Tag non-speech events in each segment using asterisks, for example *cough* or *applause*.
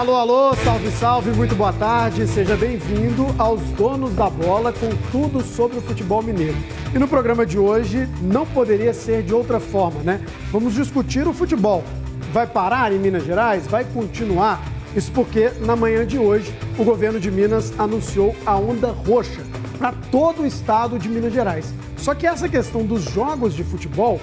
Alô, alô, salve, salve, muito boa tarde. Seja bem-vindo aos Donos da Bola com tudo sobre o futebol mineiro. E no programa de hoje não poderia ser de outra forma, né? Vamos discutir o futebol. Vai parar em Minas Gerais? Vai continuar? Isso porque na manhã de hoje o governo de Minas anunciou a onda roxa para todo o estado de Minas Gerais. Só que essa questão dos jogos de futebol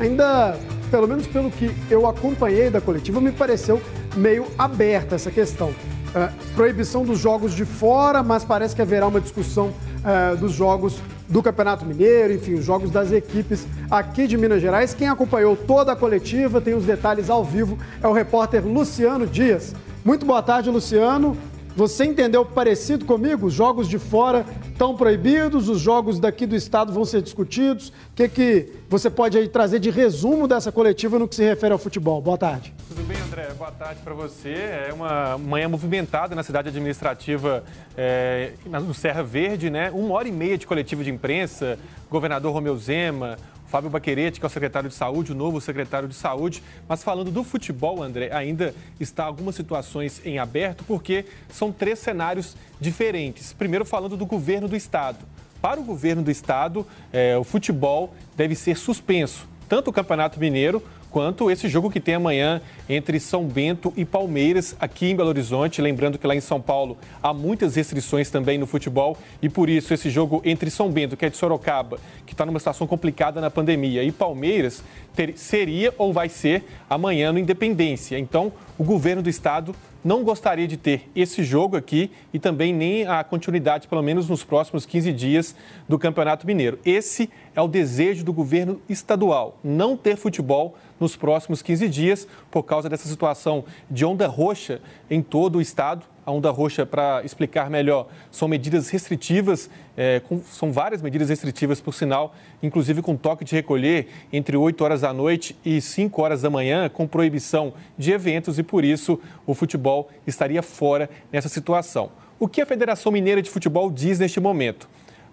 ainda, pelo menos pelo que eu acompanhei da coletiva, me pareceu meio aberta essa questão. Uh, proibição dos jogos de fora, mas parece que haverá uma discussão uh, dos jogos do Campeonato Mineiro, enfim, os jogos das equipes aqui de Minas Gerais. Quem acompanhou toda a coletiva, tem os detalhes ao vivo, é o repórter Luciano Dias. Muito boa tarde, Luciano. Você entendeu parecido comigo? Os jogos de fora estão proibidos, os jogos daqui do estado vão ser discutidos. O que, que você pode aí trazer de resumo dessa coletiva no que se refere ao futebol? Boa tarde. Tudo bem, André? Boa tarde para você. É uma manhã movimentada na cidade administrativa é, no Serra Verde, né? Uma hora e meia de coletiva de imprensa, governador Romeu Zema, Fábio Baquerete, que é o secretário de saúde, o novo secretário de saúde. Mas falando do futebol, André, ainda está algumas situações em aberto, porque são três cenários diferentes. Primeiro, falando do governo do estado. Para o governo do estado, é, o futebol deve ser suspenso, tanto o Campeonato Mineiro quanto esse jogo que tem amanhã entre São Bento e Palmeiras, aqui em Belo Horizonte. Lembrando que lá em São Paulo há muitas restrições também no futebol e por isso esse jogo entre São Bento, que é de Sorocaba, que está numa situação complicada na pandemia, e Palmeiras ter, seria ou vai ser amanhã no Independência. Então, o governo do estado não gostaria de ter esse jogo aqui e também nem a continuidade, pelo menos nos próximos 15 dias, do Campeonato Mineiro. Esse é o desejo do governo estadual, não ter futebol nos próximos 15 dias, por causa dessa situação de onda roxa em todo o estado. A onda roxa, para explicar melhor, são medidas restritivas, é, com, são várias medidas restritivas, por sinal, inclusive com toque de recolher entre 8 horas da noite e 5 horas da manhã, com proibição de eventos e, por isso, o futebol estaria fora nessa situação. O que a Federação Mineira de Futebol diz neste momento?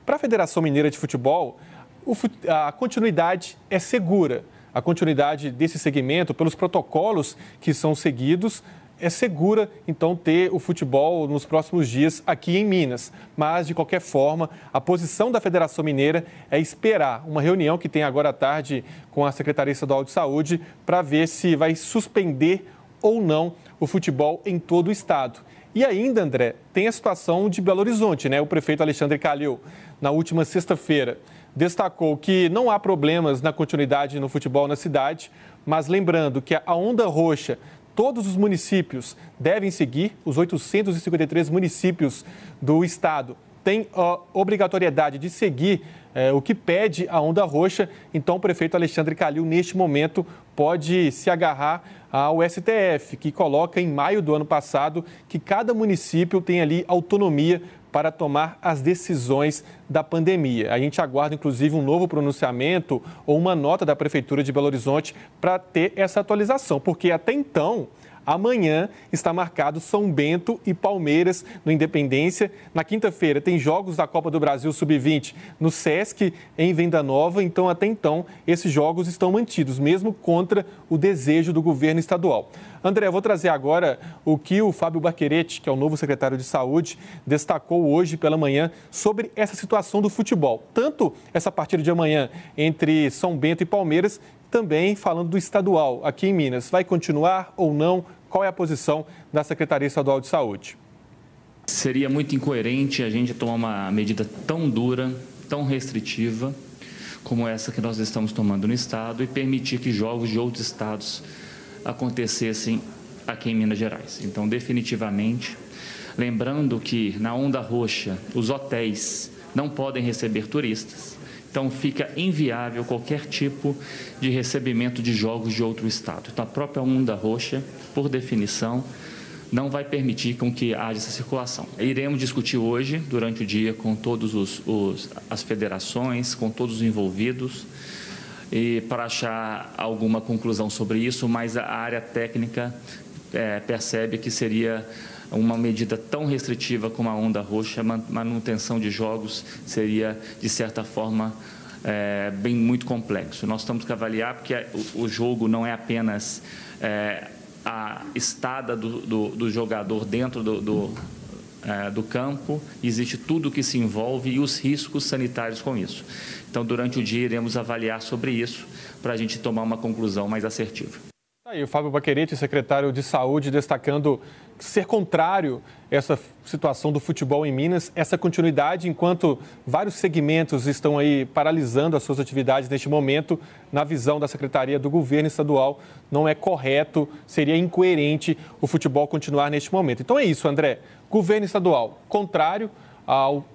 Para a Federação Mineira de Futebol, a continuidade é segura a continuidade desse segmento, pelos protocolos que são seguidos, é segura, então, ter o futebol nos próximos dias aqui em Minas. Mas, de qualquer forma, a posição da Federação Mineira é esperar uma reunião que tem agora à tarde com a Secretaria Estadual de Saúde para ver se vai suspender ou não o futebol em todo o estado. E ainda, André, tem a situação de Belo Horizonte, né? O prefeito Alexandre Calil, na última sexta-feira destacou que não há problemas na continuidade no futebol na cidade, mas lembrando que a onda roxa todos os municípios devem seguir, os 853 municípios do estado têm a obrigatoriedade de seguir é, o que pede a onda roxa. Então, o prefeito Alexandre Calil, neste momento, pode se agarrar ao STF, que coloca em maio do ano passado que cada município tem ali autonomia para tomar as decisões da pandemia. A gente aguarda, inclusive, um novo pronunciamento ou uma nota da Prefeitura de Belo Horizonte para ter essa atualização, porque até então Amanhã está marcado São Bento e Palmeiras no Independência. Na quinta-feira tem jogos da Copa do Brasil Sub-20 no Sesc em Venda Nova. Então, até então, esses jogos estão mantidos, mesmo contra o desejo do governo estadual. André, vou trazer agora o que o Fábio Baquerete, que é o novo secretário de Saúde, destacou hoje pela manhã sobre essa situação do futebol. Tanto essa partida de amanhã entre São Bento e Palmeiras, também falando do estadual aqui em Minas. Vai continuar ou não? Qual é a posição da Secretaria Estadual de Saúde? Seria muito incoerente a gente tomar uma medida tão dura, tão restritiva, como essa que nós estamos tomando no Estado e permitir que jogos de outros estados acontecessem aqui em Minas Gerais. Então, definitivamente, lembrando que na onda roxa os hotéis não podem receber turistas, então fica inviável qualquer tipo de recebimento de jogos de outro estado. Então a própria onda roxa, por definição, não vai permitir com que haja essa circulação. Iremos discutir hoje, durante o dia, com todas as federações, com todos os envolvidos, e para achar alguma conclusão sobre isso, mas a área técnica é, percebe que seria uma medida tão restritiva como a onda roxa, manutenção de jogos seria, de certa forma, é, bem muito complexo. Nós temos que avaliar porque o, jogo não é apenas é, a estada do, do, do jogador dentro do, do, é, do campo, existe tudo o que se envolve e os riscos sanitários com isso. Então, durante o dia, iremos avaliar sobre isso para a gente tomar uma conclusão mais assertiva. Aí, o Fábio Baquerete, secretário de Saúde, destacando ser contrário essa situação do futebol em Minas, essa continuidade, enquanto vários segmentos estão aí paralisando as suas atividades neste momento, na visão da Secretaria do Governo Estadual, não é correto, seria incoerente o futebol continuar neste momento. Então é isso, André. Governo estadual, contrário ao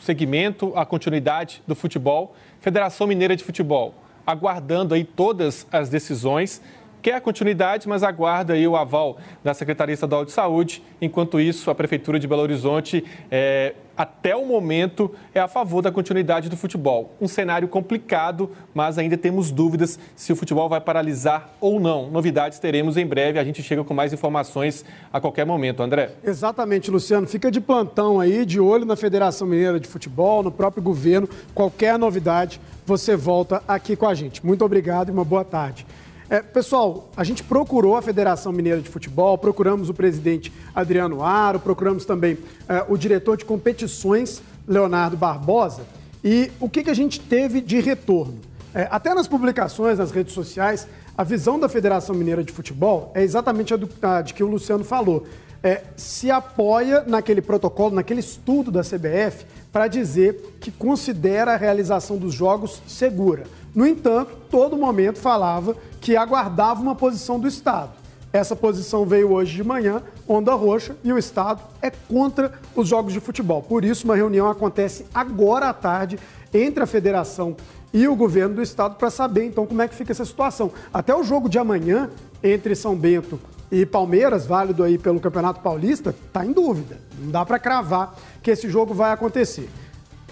segmento, à continuidade do futebol. Federação Mineira de Futebol, aguardando aí todas as decisões quer a continuidade, mas aguarda aí o aval da Secretaria Estadual de Saúde. Enquanto isso, a Prefeitura de Belo Horizonte, é, até o momento, é a favor da continuidade do futebol. Um cenário complicado, mas ainda temos dúvidas se o futebol vai paralisar ou não. Novidades teremos em breve. A gente chega com mais informações a qualquer momento. André? Exatamente, Luciano. Fica de plantão aí, de olho na Federação Mineira de Futebol, no próprio governo. Qualquer novidade, você volta aqui com a gente. Muito obrigado e uma boa tarde. É, pessoal, a gente procurou a Federação Mineira de Futebol, procuramos o presidente Adriano Aro, procuramos também é, o diretor de competições, Leonardo Barbosa, e o que, que a gente teve de retorno? É, até nas publicações, nas redes sociais, a visão da Federação Mineira de Futebol é exatamente a, do, a de que o Luciano falou. É, se apoia naquele protocolo, naquele estudo da CBF, para dizer que considera a realização dos jogos segura. No entanto, todo momento falava que aguardava uma posição do Estado. Essa posição veio hoje de manhã, onda roxa, e o Estado é contra os jogos de futebol. Por isso, uma reunião acontece agora à tarde entre a federação e o governo do Estado para saber então como é que fica essa situação. Até o jogo de amanhã entre São Bento e Palmeiras, válido aí pelo Campeonato Paulista, está em dúvida. Não dá para cravar que esse jogo vai acontecer.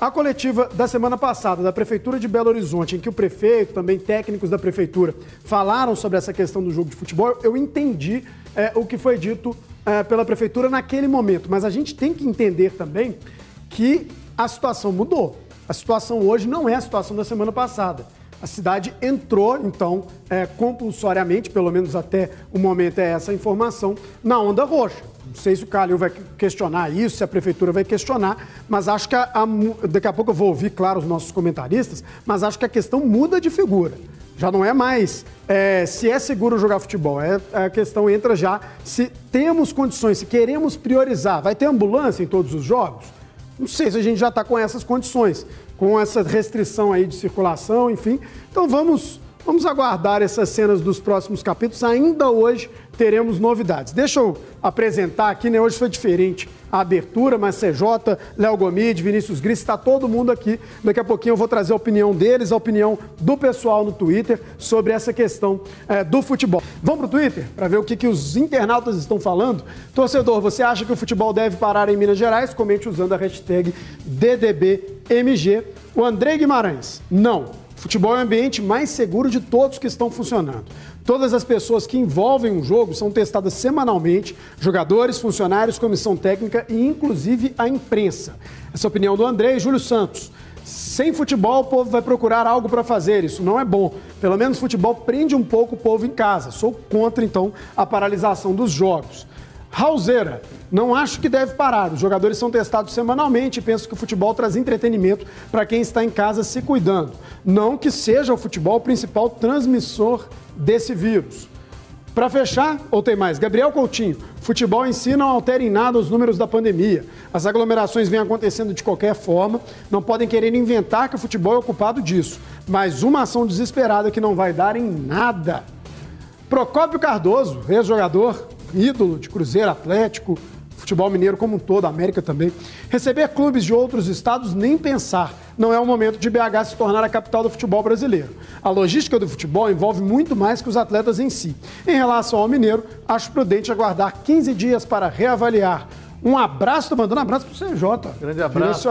A coletiva da semana passada da Prefeitura de Belo Horizonte, em que o prefeito, também técnicos da Prefeitura, falaram sobre essa questão do jogo de futebol, eu entendi é, o que foi dito é, pela Prefeitura naquele momento. Mas a gente tem que entender também que a situação mudou. A situação hoje não é a situação da semana passada. A cidade entrou, então, é, compulsoriamente, pelo menos até o momento é essa informação, na onda roxa. Não sei se o Calil vai questionar isso, se a prefeitura vai questionar, mas acho que a, a, daqui a pouco eu vou ouvir, claro, os nossos comentaristas, mas acho que a questão muda de figura. Já não é mais é, se é seguro jogar futebol, é, a questão entra já se temos condições, se queremos priorizar. Vai ter ambulância em todos os jogos? Não sei se a gente já está com essas condições, com essa restrição aí de circulação, enfim. Então vamos, vamos aguardar essas cenas dos próximos capítulos. Ainda hoje teremos novidades. Deixa eu apresentar aqui, né? Hoje foi diferente a abertura, mas CJ, Léo Gomide, Vinícius Gris, está todo mundo aqui. Daqui a pouquinho eu vou trazer a opinião deles, a opinião do pessoal no Twitter sobre essa questão é, do futebol. Vamos para o Twitter para ver o que, que os internautas estão falando? Torcedor, você acha que o futebol deve parar em Minas Gerais? Comente usando a hashtag DDBMG. O André Guimarães, não. Futebol é o ambiente mais seguro de todos que estão funcionando. Todas as pessoas que envolvem um jogo são testadas semanalmente, jogadores, funcionários, comissão técnica e inclusive a imprensa. Essa é a opinião do André e Júlio Santos. Sem futebol, o povo vai procurar algo para fazer. Isso não é bom. Pelo menos futebol prende um pouco o povo em casa. Sou contra, então, a paralisação dos jogos. Raulzeira, não acho que deve parar. Os jogadores são testados semanalmente e penso que o futebol traz entretenimento para quem está em casa se cuidando. Não que seja o futebol o principal transmissor desse vírus. Para fechar, ou tem mais? Gabriel Coutinho, futebol em si não altera em nada os números da pandemia. As aglomerações vêm acontecendo de qualquer forma, não podem querer inventar que o futebol é ocupado disso. Mas uma ação desesperada que não vai dar em nada. Procópio Cardoso, ex-jogador, ídolo de Cruzeiro Atlético, futebol mineiro como um todo, América também. Receber clubes de outros estados, nem pensar. Não é o momento de BH se tornar a capital do futebol brasileiro. A logística do futebol envolve muito mais que os atletas em si. Em relação ao mineiro, acho prudente aguardar 15 dias para reavaliar. Um abraço, tô mandando um abraço pro CJ. Grande abraço.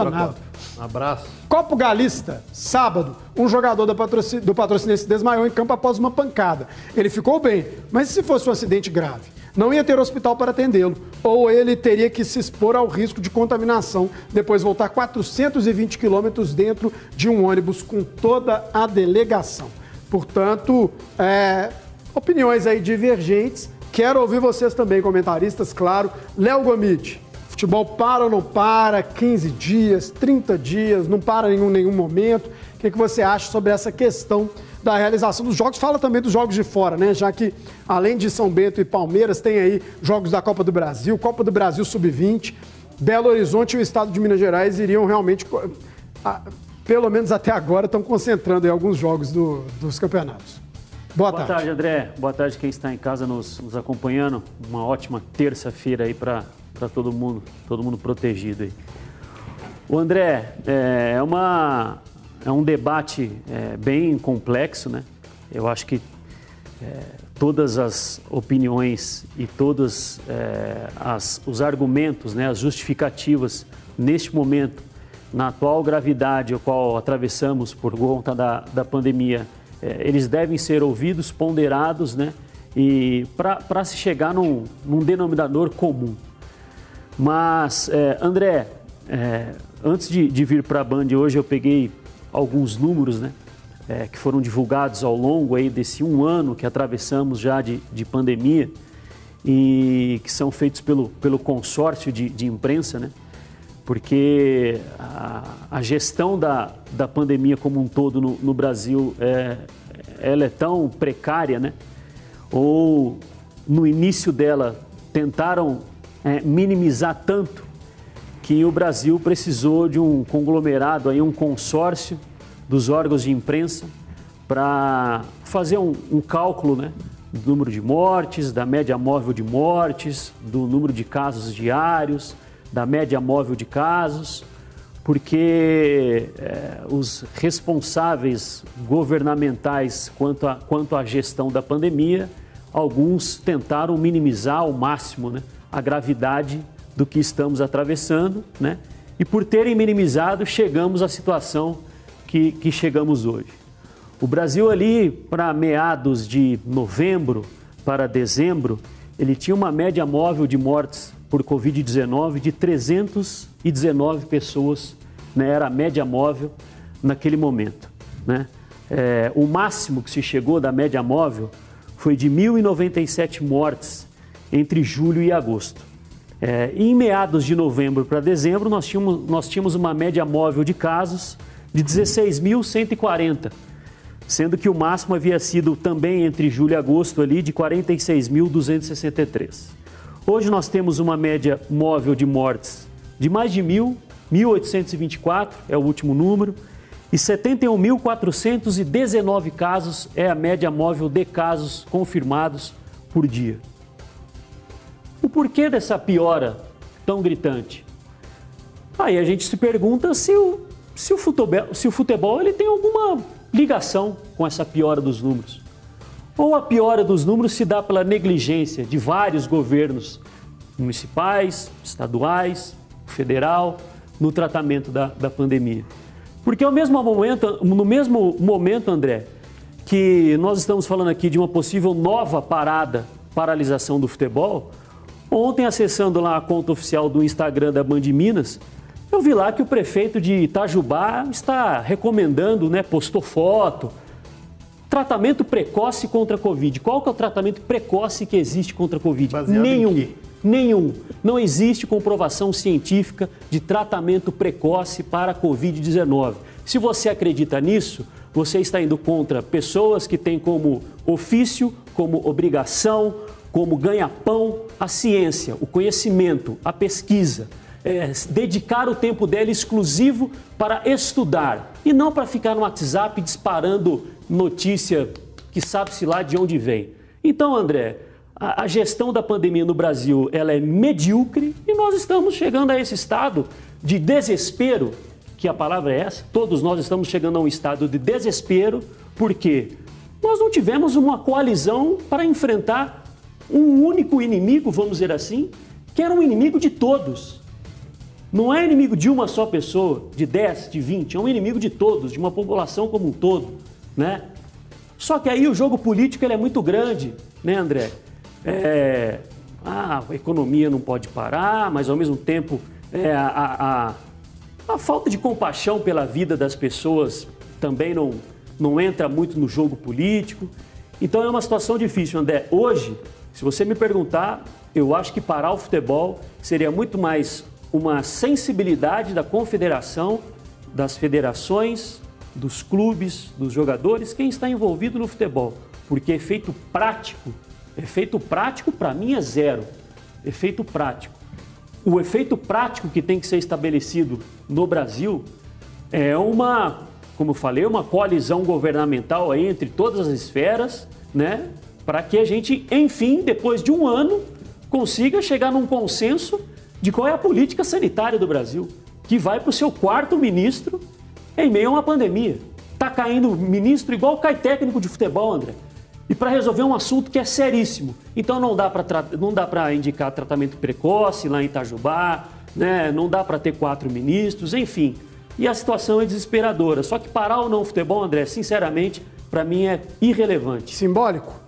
Um abraço. Copo Galista, sábado, um jogador do, patrocin... do Patrocinense desmaiou em campo após uma pancada. Ele ficou bem, mas e se fosse um acidente grave? Não ia ter hospital para atendê-lo, ou ele teria que se expor ao risco de contaminação, depois voltar 420 quilômetros dentro de um ônibus com toda a delegação. Portanto, é, opiniões aí divergentes, Quero ouvir vocês também, comentaristas, claro. Léo Gomit, futebol para ou não para? 15 dias, 30 dias, não para em nenhum momento. O que, que você acha sobre essa questão da realização dos jogos? Fala também dos jogos de fora, né? Já que, além de São Bento e Palmeiras, tem aí jogos da Copa do Brasil, Copa do Brasil Sub-20. Belo Horizonte e o estado de Minas Gerais iriam realmente pelo menos até agora, estão concentrando em alguns jogos do, dos campeonatos. Boa, Boa tarde. tarde. André. Boa tarde quem está em casa nos, nos acompanhando. Uma ótima terça-feira aí para todo mundo, todo mundo protegido aí. O André, é, é, uma, é um debate é, bem complexo, né? Eu acho que é, todas as opiniões e todos é, os argumentos, né, as justificativas neste momento na atual gravidade a qual atravessamos por conta da, da pandemia, é, eles devem ser ouvidos, ponderados, né? E para se chegar num, num, denominador comum. Mas, é, André, é, antes de, de vir para a Band hoje, eu peguei alguns números, né? É, que foram divulgados ao longo aí desse um ano que atravessamos já de, de pandemia e que são feitos pelo, pelo consórcio de, de imprensa, né? porque a, a, gestão da, da pandemia como um todo no, no Brasil é, ela é tão precária, né? Ou no início dela tentaram é, minimizar tanto que o Brasil precisou de um conglomerado, aí, um consórcio dos órgãos de imprensa para fazer um, um cálculo né, do número de mortes, da média móvel de mortes, do número de casos diários, da média móvel de casos, porque é, os responsáveis governamentais quanto, a, quanto à gestão da pandemia, alguns tentaram minimizar ao máximo né, a gravidade do que estamos atravessando, né? E por terem minimizado, chegamos à situação que, que chegamos hoje. O Brasil ali, para meados de novembro para dezembro, ele tinha uma média móvel de mortes por Covid-19 de 319 pessoas, né, era a média móvel naquele momento. Né? É, o máximo que se chegou da média móvel foi de 1.097 mortes entre julho e agosto. É, em meados de novembro para dezembro, nós tínhamos, nós tínhamos uma média móvel de casos de 16.140, sendo que o máximo havia sido também entre julho e agosto ali de 46.263. Hoje nós temos uma média móvel de mortes de mais de mil, 1.824 é o último número, e 71.419 casos é a média móvel de casos confirmados por dia. Porquê dessa piora tão gritante? Aí a gente se pergunta se o, se o futebol, se o futebol ele tem alguma ligação com essa piora dos números. Ou a piora dos números se dá pela negligência de vários governos municipais, estaduais, federal, no tratamento da, da pandemia. Porque ao mesmo momento, no mesmo momento, André, que nós estamos falando aqui de uma possível nova parada, paralisação do futebol, ontem acessando lá a conta oficial do Instagram da Band Minas, eu vi lá que o prefeito de Itajubá está recomendando, né, postou foto, Tratamento precoce contra a Covid. Qual que é o tratamento precoce que existe contra a Covid? Baseado Nenhum. Nenhum. Não existe comprovação científica de tratamento precoce para a Covid-19. Se você acredita nisso, você está indo contra pessoas que têm como ofício, como obrigação, como ganha-pão a ciência, o conhecimento, a pesquisa. É, dedicar o tempo dela exclusivo para estudar e não para ficar no WhatsApp disparando notícia que sabe-se lá de onde vem. Então, André, a, a, gestão da pandemia no Brasil ela é medíocre e nós estamos chegando a esse estado de desespero, que a palavra é essa, todos nós estamos chegando a um estado de desespero, porque nós não tivemos uma coalizão para enfrentar um único inimigo, vamos dizer assim, que era um inimigo de todos. Não é inimigo de uma só pessoa, de 10, de 20, é um inimigo de todos, de uma população como um todo né? Só que aí o jogo político ele é muito grande, né, André? É, ah, a economia não pode parar, mas ao mesmo tempo é, a, a, a falta de compaixão pela vida das pessoas também não, não entra muito no jogo político. Então é uma situação difícil, André. Hoje, Se você me perguntar, eu acho que parar o futebol seria muito mais uma sensibilidade da confederação, das federações, dos clubes, dos jogadores, quem está envolvido no futebol. Porque efeito prático, efeito prático para mim é zero. Efeito prático. O efeito prático que tem que ser estabelecido no Brasil é uma, como eu falei, uma coalizão governamental aí entre todas as esferas, né? Para que a gente, enfim, depois de um ano, consiga chegar num consenso de qual é a política sanitária do Brasil, que vai para o seu quarto ministro em meio a uma pandemia. Está caindo ministro igual cai técnico de futebol, André. E para resolver um assunto que é seríssimo. Então não dá para indicar tratamento precoce lá em Itajubá, né? não dá para ter quatro ministros, enfim. E a situação é desesperadora. Só que parar ou não o futebol, André, sinceramente, para mim é irrelevante. Simbólico?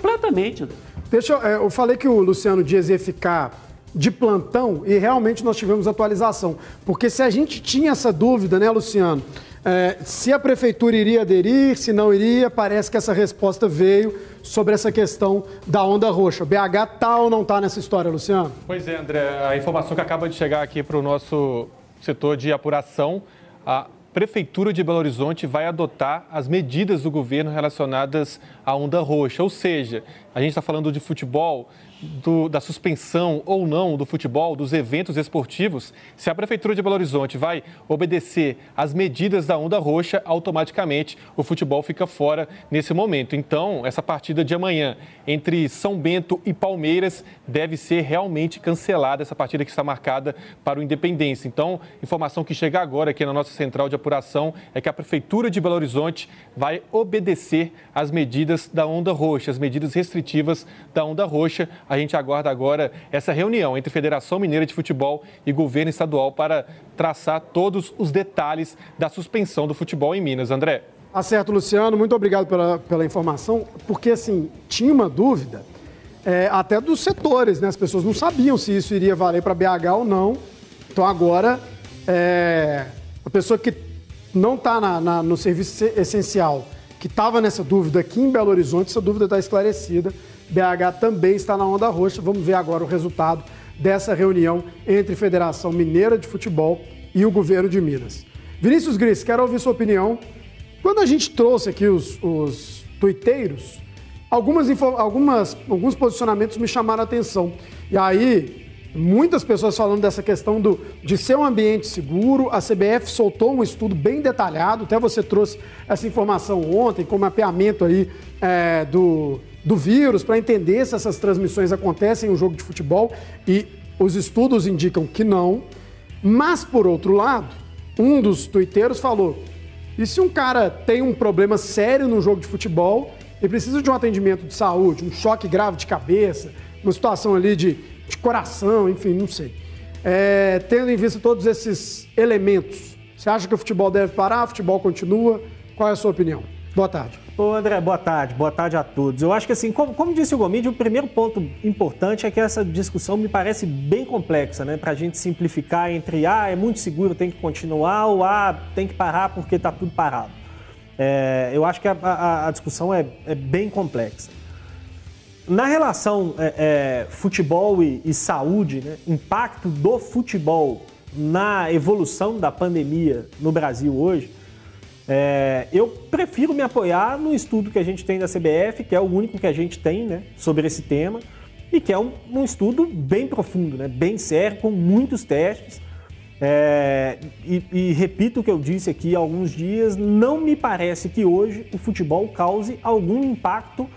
Completamente, André. Deixa eu, é, eu falei que o Luciano Dias ia ficar de plantão e realmente nós tivemos atualização. Porque se a gente tinha essa dúvida, né, Luciano? É, se a prefeitura iria aderir, se não iria, parece que essa resposta veio sobre essa questão da onda roxa. BH tá ou não tá nessa história, Luciano? Pois é, André. A informação que acaba de chegar aqui para o nosso setor de apuração, a Prefeitura de Belo Horizonte vai adotar as medidas do governo relacionadas à onda roxa. Ou seja, a gente está falando de futebol, do, da suspensão ou não do futebol, dos eventos esportivos, se a Prefeitura de Belo Horizonte vai obedecer às medidas da onda roxa, automaticamente o futebol fica fora nesse momento. Então, essa partida de amanhã entre São Bento e Palmeiras deve ser realmente cancelada, essa partida que está marcada para o Independência. Então, informação que chega agora aqui na nossa central de apuração é que a Prefeitura de Belo Horizonte vai obedecer às medidas da onda roxa, as medidas restritivas da onda roxa a gente aguarda agora essa reunião entre Federação Mineira de Futebol e governo estadual para traçar todos os detalhes da suspensão do futebol em Minas. André. Tá certo, Luciano. Muito obrigado pela, pela informação, porque assim, tinha uma dúvida é, até dos setores, né? As pessoas não sabiam se isso iria valer para BH ou não. Então agora, é, a pessoa que não está no serviço essencial, que estava nessa dúvida aqui em Belo Horizonte, essa dúvida está esclarecida. BH também está na onda roxa. Vamos ver agora o resultado dessa reunião entre Federação Mineira de Futebol e o governo de Minas. Vinícius Gris, quero ouvir sua opinião. Quando a gente trouxe aqui os, os tuiteiros, algumas, algumas, alguns posicionamentos me chamaram a atenção. E aí, muitas pessoas falando dessa questão do, de ser um ambiente seguro. A CBF soltou um estudo bem detalhado, até você trouxe essa informação ontem, com mapeamento aí é, do, do vírus, para entender se essas transmissões acontecem em um jogo de futebol e os estudos indicam que não. Mas, por outro lado, um dos tuiteiros falou: e se um cara tem um problema sério no jogo de futebol e precisa de um atendimento de saúde, um choque grave de cabeça, uma situação ali de, de coração, enfim, não sei. É, tendo em vista todos esses elementos, você acha que o futebol deve parar? O futebol continua? Qual é a sua opinião? Boa tarde. Ô André, boa tarde, boa tarde a todos. Eu acho que assim, como, como disse o Gomide, o primeiro ponto importante é que essa discussão me parece bem complexa, né? Para a gente simplificar entre ah, é muito seguro, tem que continuar, ou ah, tem que parar porque está tudo parado. É, eu acho que a, a, a discussão é, é, bem complexa. Na relação é, é, futebol e, e saúde, né? impacto do futebol na evolução da pandemia no Brasil hoje, é, eu prefiro me apoiar no estudo que a gente tem da CBF, que é o único que a gente tem né, sobre esse tema, e que é um, um estudo bem profundo, né, bem sério, com muitos testes. É, e, e, repito o que eu disse aqui há alguns dias, não me parece que hoje o futebol cause algum impacto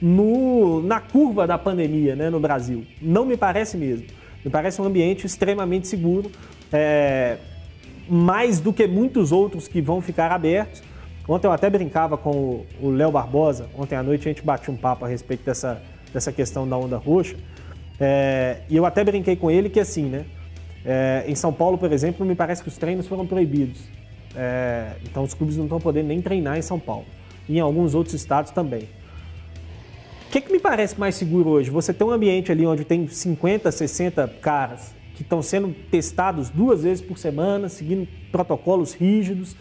no, na curva da pandemia né, no Brasil. Não me parece mesmo. Me parece um ambiente extremamente seguro. É, mais do que muitos outros que vão ficar abertos. Ontem eu até brincava com o Léo Barbosa, ontem à noite a gente bateu um papo a respeito dessa, dessa questão da onda roxa. É, e eu até brinquei com ele que assim, né? É, em São Paulo, por exemplo, me parece que os treinos foram proibidos. É, então os clubes não estão podendo nem treinar em São Paulo. E em alguns outros estados também. O que, que me parece mais seguro hoje? Você tem um ambiente ali onde tem 50, 60 caras que estão sendo testados duas vezes por semana, seguindo protocolos rígidos,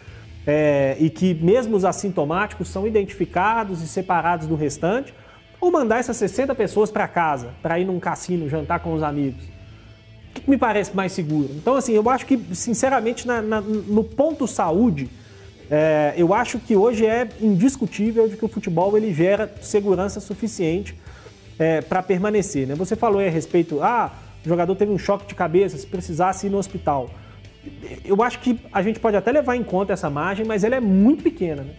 é, e que mesmo os assintomáticos são identificados e separados do restante, ou mandar essas 60 pessoas para casa, para ir num cassino, jantar com os amigos? O que me parece mais seguro? Então, assim, eu acho que, sinceramente, na, na, no ponto saúde, é, eu acho que hoje é indiscutível de que o futebol ele gera segurança suficiente é, para permanecer. Né? Você falou a respeito, ah, o jogador teve um choque de cabeça, se precisasse ir no hospital. Eu acho que a gente pode até levar em conta essa margem, mas ela é muito pequena. Né?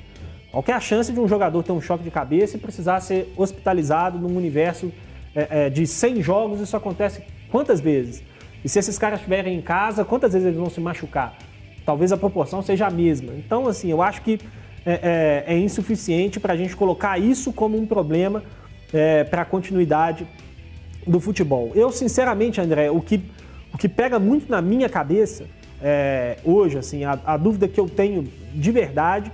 Qual é a chance de um jogador ter um choque de cabeça e precisar ser hospitalizado num universo é, é, de 100 jogos? Isso acontece quantas vezes? E se esses caras estiverem em casa, quantas vezes eles vão se machucar? Talvez a proporção seja a mesma. Então, assim, eu acho que é, é, é insuficiente para a gente colocar isso como um problema é, para a continuidade do futebol. Eu, sinceramente, André, o que, o que pega muito na minha cabeça é, hoje, assim, a, a, dúvida que eu tenho de verdade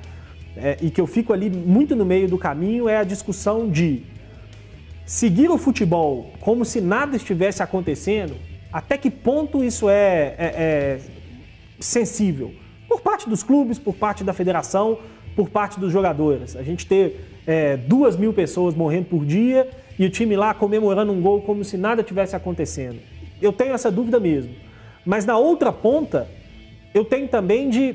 é, e que eu fico ali muito no meio do caminho é a discussão de seguir o futebol como se nada estivesse acontecendo, até que ponto isso é, é, é sensível? Por parte dos clubes, por parte da federação, por parte dos jogadores. A gente ter é, duas mil pessoas morrendo por dia e o time lá comemorando um gol como se nada tivesse acontecendo. Eu tenho essa dúvida mesmo. Mas na outra ponta, eu tenho também de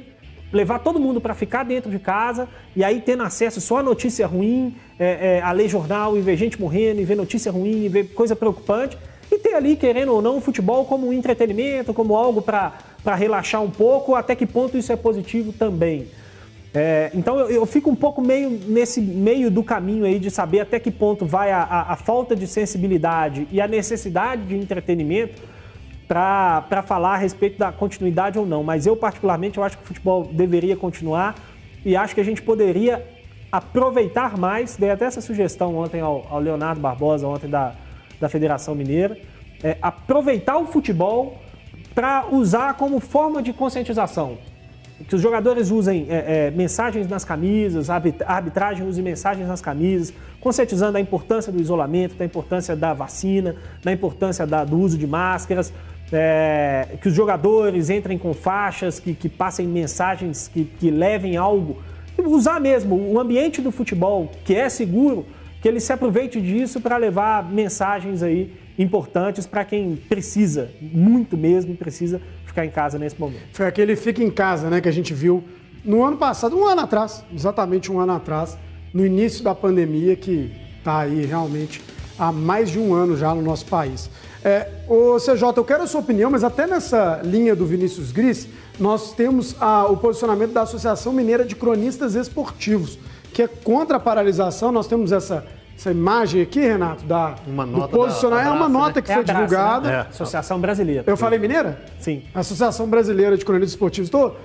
levar todo mundo para ficar dentro de casa e aí tendo acesso só a notícia ruim, é, é, a ler jornal e ver gente morrendo e ver notícia ruim e ver coisa preocupante e ter ali, querendo ou não, o futebol como um entretenimento, como algo para relaxar um pouco, até que ponto isso é positivo também. É, então eu, eu, fico um pouco meio nesse meio do caminho aí de saber até que ponto vai a, a, a falta de sensibilidade e a necessidade de entretenimento para falar a respeito da continuidade ou não. Mas eu, particularmente, eu acho que o futebol deveria continuar e acho que a gente poderia aproveitar mais, dei até essa sugestão ontem ao, ao Leonardo Barbosa, ontem da, da Federação Mineira, é, aproveitar o futebol para usar como forma de conscientização que os jogadores usem é, é, mensagens nas camisas, a arbitragem use mensagens nas camisas, conscientizando a importância do isolamento, da importância da vacina, da importância da, do uso de máscaras, é, que os jogadores entrem com faixas, que, que passem mensagens que, que levem algo. Usar mesmo o ambiente do futebol, que é seguro, que ele se aproveite disso para levar mensagens aí importantes para quem precisa, muito mesmo, precisa ficar em casa nesse momento. Foi aquele fica em casa, né, que a gente viu no ano passado, um ano atrás, exatamente um ano atrás, no início da pandemia, que está aí realmente há mais de um ano já no nosso país. É, o CJ, eu quero a sua opinião, mas até nessa linha do Vinícius Gris, nós temos a, o posicionamento da Associação Mineira de Cronistas Esportivos, que é contra a paralisação. Nós temos essa essa imagem aqui, Renato, da, uma nota do posicionamento, é uma nota né? que é foi divulgada. Né? É. Associação Brasileira. Eu falei mineira? Sim. Associação Brasileira de Cronistas Esportivos. Estou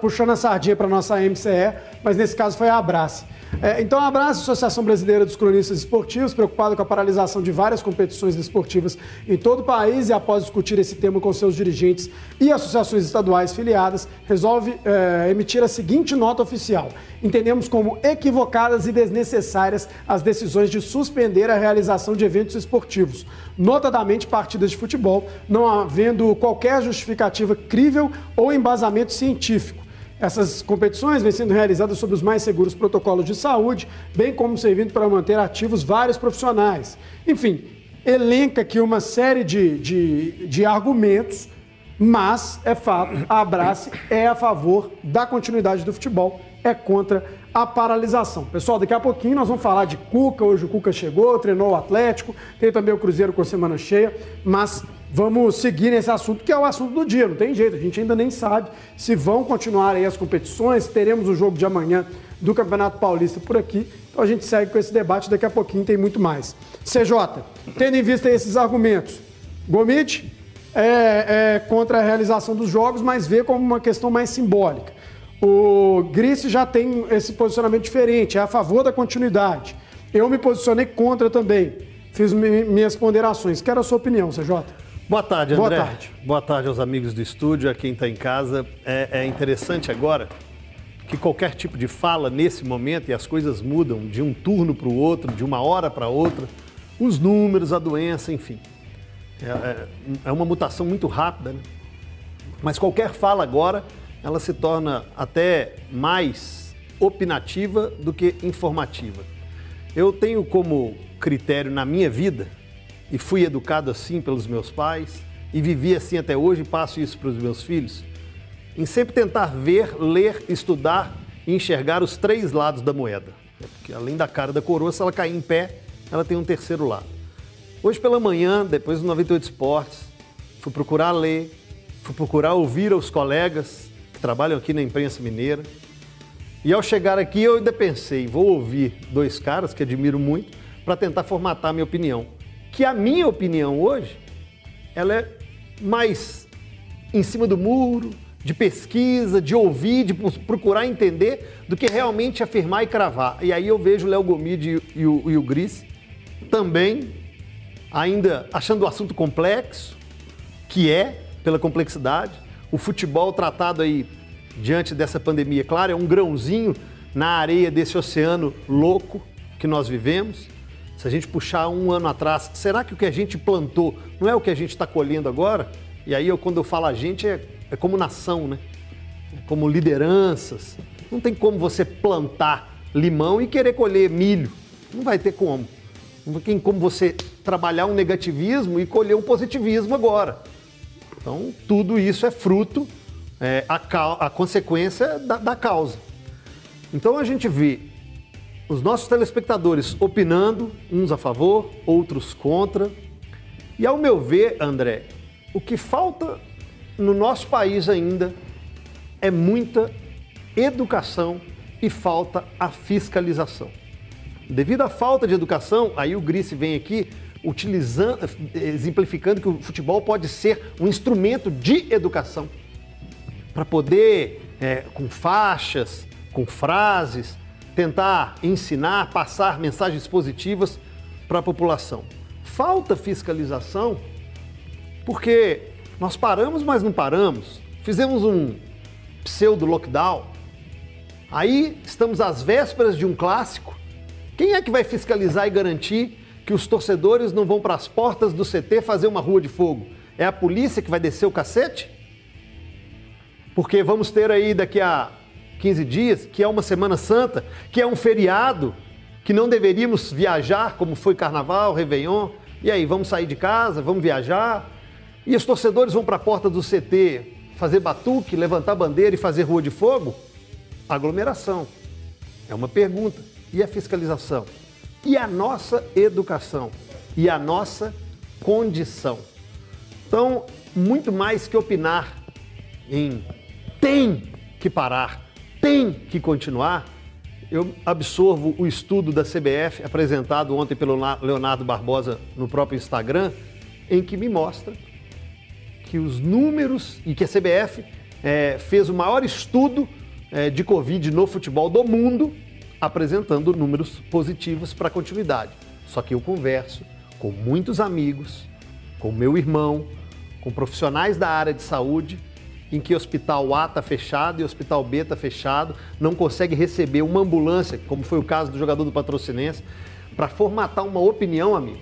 puxando a sardinha para nossa MCE, mas nesse caso foi a Abrace. É, então, abraço a Associação Brasileira dos Cronistas Esportivos, preocupada com a paralisação de várias competições esportivas em todo o país e após discutir esse tema com seus dirigentes e associações estaduais filiadas, resolve é, emitir a seguinte nota oficial. Entendemos como equivocadas e desnecessárias as decisões de suspender a realização de eventos esportivos, notadamente partidas de futebol, não havendo qualquer justificativa crível ou embasamento científico essas competições vêm sendo realizadas sob os mais seguros protocolos de saúde, bem como servindo para manter ativos vários profissionais. Enfim, elenca aqui uma série de, de, de argumentos, mas é fato, a Abrace é a favor da continuidade do futebol, é contra a paralisação. Pessoal, daqui a pouquinho nós vamos falar de Cuca. Hoje o Cuca chegou, treinou o Atlético, tem também o Cruzeiro com semana cheia, mas vamos seguir nesse assunto, que é o assunto do dia, não tem jeito, a gente ainda nem sabe se vão continuar aí as competições, teremos o jogo de amanhã do Campeonato Paulista por aqui, então a gente segue com esse debate, daqui a pouquinho tem muito mais. CJ, tendo em vista esses argumentos, Gomit é, é contra a realização dos jogos, mas vê como uma questão mais simbólica. O Grice já tem esse posicionamento diferente, é a favor da continuidade. Eu me posicionei contra também. Fiz minhas ponderações. Quero a sua opinião, CJ. Boa tarde, André. Boa tarde. Boa tarde aos amigos do estúdio, a quem está em casa. É, é, interessante agora que qualquer tipo de fala nesse momento, e as coisas mudam de um turno para o outro, de uma hora para outra, os números, a doença, enfim. É, é, é uma mutação muito rápida, né? Mas qualquer fala agora, ela se torna até mais opinativa do que informativa. Eu tenho como critério na minha vida, e fui educado assim pelos meus pais, e vivi assim até hoje e passo isso para os meus filhos, em sempre tentar ver, ler, estudar e enxergar os três lados da moeda. Porque além da cara da coroa, se ela cair em pé, ela tem um terceiro lado. Hoje pela manhã, depois do 98 Esportes, fui procurar ler, fui procurar ouvir os colegas que trabalham aqui na imprensa mineira. E ao chegar aqui, eu ainda pensei, vou ouvir dois caras que admiro muito para tentar formatar minha opinião. Que a minha opinião hoje, ela é mais em cima do muro, de pesquisa, de ouvir, de procurar entender, do que realmente afirmar e cravar. E aí eu vejo o Léo Gomide e o, e o Gris também ainda achando o assunto complexo, que é, pela complexidade. O futebol tratado aí diante dessa pandemia, claro, é um grãozinho na areia desse oceano louco que nós vivemos. Se a gente puxar um ano atrás, será que o que a gente plantou não é o que a gente está colhendo agora? E aí, eu, quando eu falo a gente, é é como nação, né? É como lideranças. Não tem como você plantar limão e querer colher milho. Não vai ter como. Não tem como você trabalhar um negativismo e colher um positivismo agora. Então, tudo isso é fruto, é, a, a, consequência da, da causa. Então, a gente vê os nossos telespectadores opinando, uns a favor, outros contra. E, ao meu ver, André, o que falta no nosso país ainda é muita educação e falta a fiscalização. Devido à falta de educação, aí o Grice vem aqui utilizando, exemplificando que o futebol pode ser um instrumento de educação para poder, é, com faixas, com frases, tentar ensinar, passar mensagens positivas para a população. Falta fiscalização porque nós paramos, mas não paramos. Fizemos um pseudo lockdown. Aí estamos às vésperas de um clássico. Quem é que vai fiscalizar e garantir que os torcedores não vão para as portas do CT fazer uma rua de fogo? É a polícia que vai descer o cacete? Porque vamos ter aí daqui a 15 dias, que é uma Semana Santa, que é um feriado, que não deveríamos viajar, como foi Carnaval, Réveillon. E aí, vamos sair de casa, vamos viajar? E os torcedores vão para a porta do CT fazer batuque, levantar bandeira e fazer rua de fogo? Aglomeração. É uma pergunta. E a fiscalização? E a nossa educação? E a nossa condição? Então, muito mais que opinar em tem que parar, tem que continuar, eu absorvo o estudo da CBF apresentado ontem pelo Leonardo Barbosa no próprio Instagram, em que me mostra que os números e que a CBF é, fez o maior estudo é, de Covid no futebol do mundo, apresentando números positivos para continuidade. Só que eu converso com muitos amigos, com meu irmão, com profissionais da área de saúde, em que hospital A está fechado e hospital B está fechado, não consegue receber uma ambulância, como foi o caso do jogador do Patrocinense, para formatar uma opinião, amigo.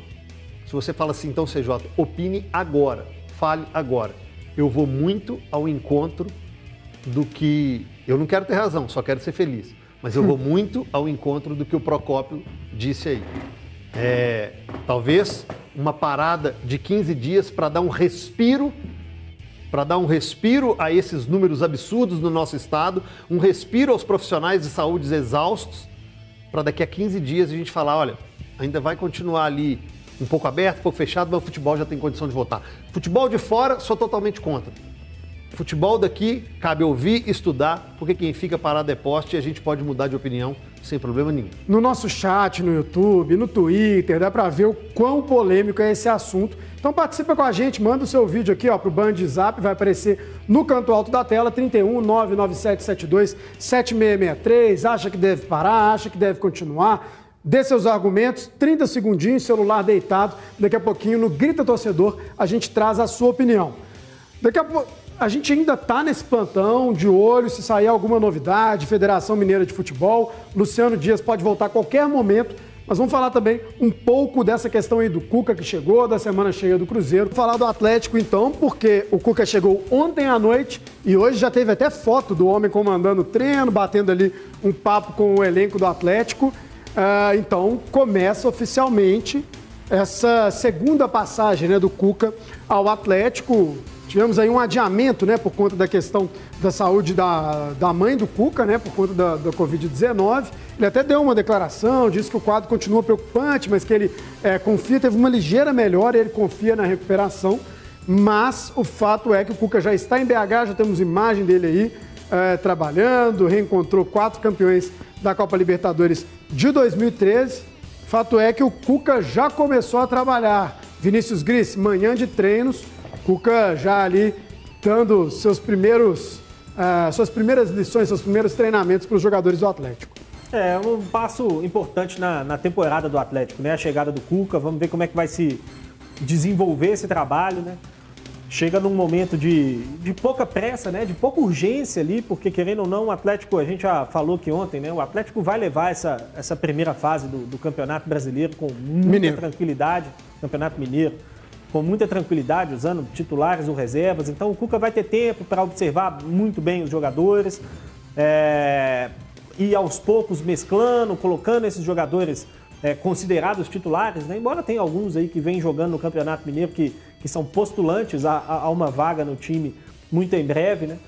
Se você fala assim, então, CJ, opine agora fale agora. Eu vou muito ao encontro do que. Eu não quero ter razão, só quero ser feliz. Mas eu vou *laughs* muito ao encontro do que o Procópio disse aí. É, talvez uma parada de 15 dias para dar um respiro, para dar um respiro a esses números absurdos no nosso estado, um respiro aos profissionais de saúde exaustos, para daqui a 15 dias a gente falar, olha, ainda vai continuar ali um pouco aberto, um pouco fechado, mas o futebol já tem condição de votar. Futebol de fora, sou totalmente contra. Futebol daqui, cabe ouvir, estudar, porque quem fica parado é poste e a gente pode mudar de opinião sem problema nenhum. No nosso chat, no YouTube, no Twitter, dá para ver o quão polêmico é esse assunto. Então participa com a gente, manda o seu vídeo aqui ó, para o Band Zap, vai aparecer no canto alto da tela, 31 99772 7663. Acha que deve parar, acha que deve continuar Dê seus argumentos, 30 segundinhos, celular deitado. Daqui a pouquinho, no Grita Torcedor, a gente traz a sua opinião. Daqui a pouco, a gente ainda está nesse plantão, de olho, se sair alguma novidade, Federação Mineira de Futebol. Luciano Dias pode voltar a qualquer momento. Mas vamos falar também um pouco dessa questão aí do Cuca que chegou, da semana cheia do Cruzeiro. Vou falar do Atlético então, porque o Cuca chegou ontem à noite e hoje já teve até foto do homem comandando o treino, batendo ali um papo com o elenco do Atlético. Uh, então começa oficialmente essa segunda passagem né, do Cuca ao Atlético. Tivemos aí um adiamento, né, por conta da questão da saúde da, da mãe do Cuca, né, por conta da, da Covid-19. Ele até deu uma declaração, disse que o quadro continua preocupante, mas que ele é, confia, teve uma ligeira melhora, ele confia na recuperação. Mas o fato é que o Cuca já está em BH, já temos imagem dele aí é, trabalhando, reencontrou quatro campeões da Copa Libertadores de 2013. Fato é que o Cuca já começou a trabalhar. Vinícius Gris, manhã de treinos, Cuca já ali dando seus primeiros, uh, suas primeiras lições, seus primeiros treinamentos para os jogadores do Atlético. É um passo importante na, na temporada do Atlético, né? A chegada do Cuca, vamos ver como é que vai se desenvolver esse trabalho, né? Chega num momento de, de pouca pressa, né? De pouca urgência ali, porque querendo ou não, o Atlético, a gente já falou que ontem, né? O Atlético vai levar essa, essa primeira fase do, do Campeonato Brasileiro com muita Mineiro. tranquilidade, Campeonato Mineiro com muita tranquilidade, usando titulares ou reservas. Então o Cuca vai ter tempo para observar muito bem os jogadores é, e aos poucos mesclando, colocando esses jogadores é, considerados titulares, né? embora tenha alguns aí que vêm jogando no Campeonato Mineiro que, que são postulantes a, a, uma vaga no time muito em breve. Né?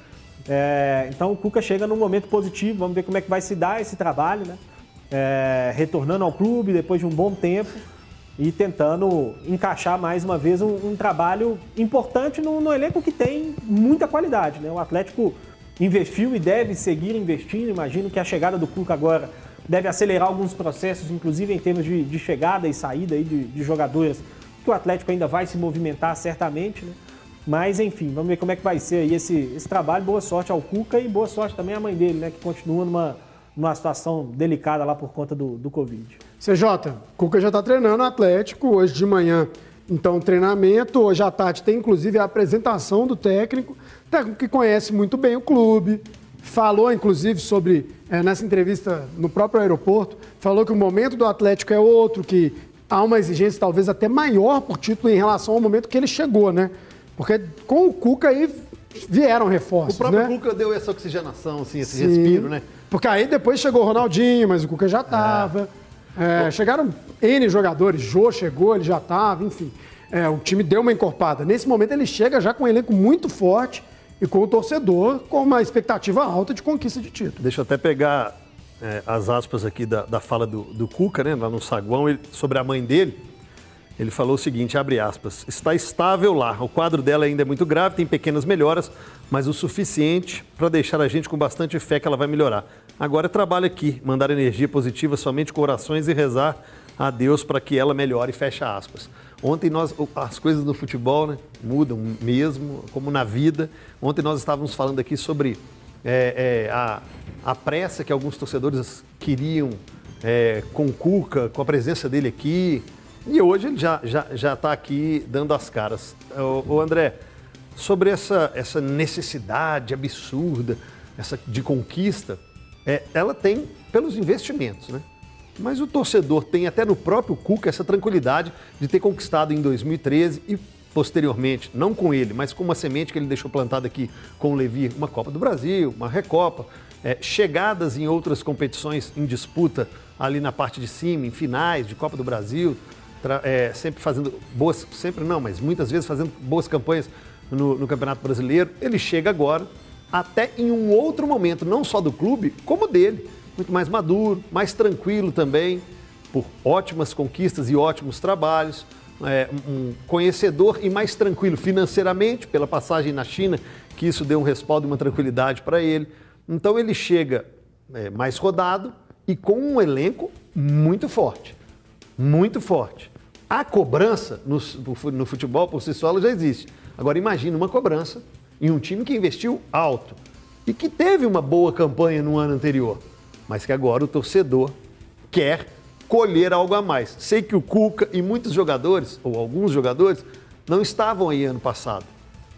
É, então o Cuca chega num momento positivo, vamos ver como é que vai se dar esse trabalho, né? É, retornando ao clube depois de um bom tempo e tentando encaixar mais uma vez um, um trabalho importante no, no, elenco que tem muita qualidade. Né? O Atlético investiu e deve seguir investindo. Imagino que a chegada do Cuca agora deve acelerar alguns processos, inclusive em termos de, de chegada e saída aí de, de, jogadores, que o Atlético ainda vai se movimentar certamente. Né? Mas enfim, vamos ver como é que vai ser aí esse, esse trabalho. Boa sorte ao Cuca e boa sorte também à mãe dele, né? que continua numa, numa situação delicada lá por conta do, do Covid. CJ, Cuca já está treinando o Atlético hoje de manhã. Então, treinamento. Hoje à tarde tem inclusive a apresentação do técnico. Técnico que conhece muito bem o clube. Falou, inclusive, sobre, é, nessa entrevista no próprio aeroporto, falou que o momento do Atlético é outro, que há uma exigência talvez até maior por título em relação ao momento que ele chegou, né? Porque com o Cuca aí vieram reforços. O próprio né? Cuca deu essa oxigenação, assim, esse Sim, respiro, né? Porque aí depois chegou o Ronaldinho, mas o Cuca já estava. É. É, chegaram N jogadores, Jô chegou, ele já estava, enfim. É, o time deu uma encorpada. Nesse momento ele chega já com um elenco muito forte e com o torcedor com uma expectativa alta de conquista de título. Deixa eu até pegar é, as aspas aqui da, da fala do, do, Cuca, né, lá no saguão, ele, sobre a mãe dele. Ele falou o seguinte, abre aspas, está estável lá, o quadro dela ainda é muito grave, tem pequenas melhoras, mas o suficiente para deixar a gente com bastante fé que ela vai melhorar. Agora é trabalho aqui, mandar energia positiva somente com orações e rezar a Deus para que ela melhore, fecha aspas. Ontem nós, as coisas no futebol né, mudam mesmo, como na vida. Ontem nós estávamos falando aqui sobre é, é, a, a pressa que alguns torcedores queriam é, com o Cuca, com a presença dele aqui. E hoje ele já está já, já tá aqui dando as caras. O, André, sobre essa, essa necessidade absurda essa, de conquista, é, ela tem pelos investimentos, né? Mas o torcedor tem até no próprio Cuca essa tranquilidade de ter conquistado em 2013 e posteriormente, não com ele, mas com uma semente que ele deixou plantada aqui com o Levi, uma Copa do Brasil, uma Recopa, é, chegadas em outras competições em disputa ali na parte de cima, em finais de Copa do Brasil, é, sempre fazendo boas, sempre não, mas muitas vezes fazendo boas campanhas no, no Campeonato Brasileiro. Ele chega agora até em um outro momento, não só do clube, como dele. Muito mais maduro, mais tranquilo também, por ótimas conquistas e ótimos trabalhos. É, um conhecedor e mais tranquilo financeiramente, pela passagem na China, que isso deu um respaldo e uma tranquilidade para ele. Então ele chega é, mais rodado e com um elenco muito forte. Muito forte. A cobrança no, no futebol por si só já existe. Agora imagine uma cobrança em um time que investiu alto e que teve uma boa campanha no ano anterior, mas que agora o torcedor quer colher algo a mais. Sei que o Cuca e muitos jogadores, ou alguns jogadores, não estavam aí ano passado,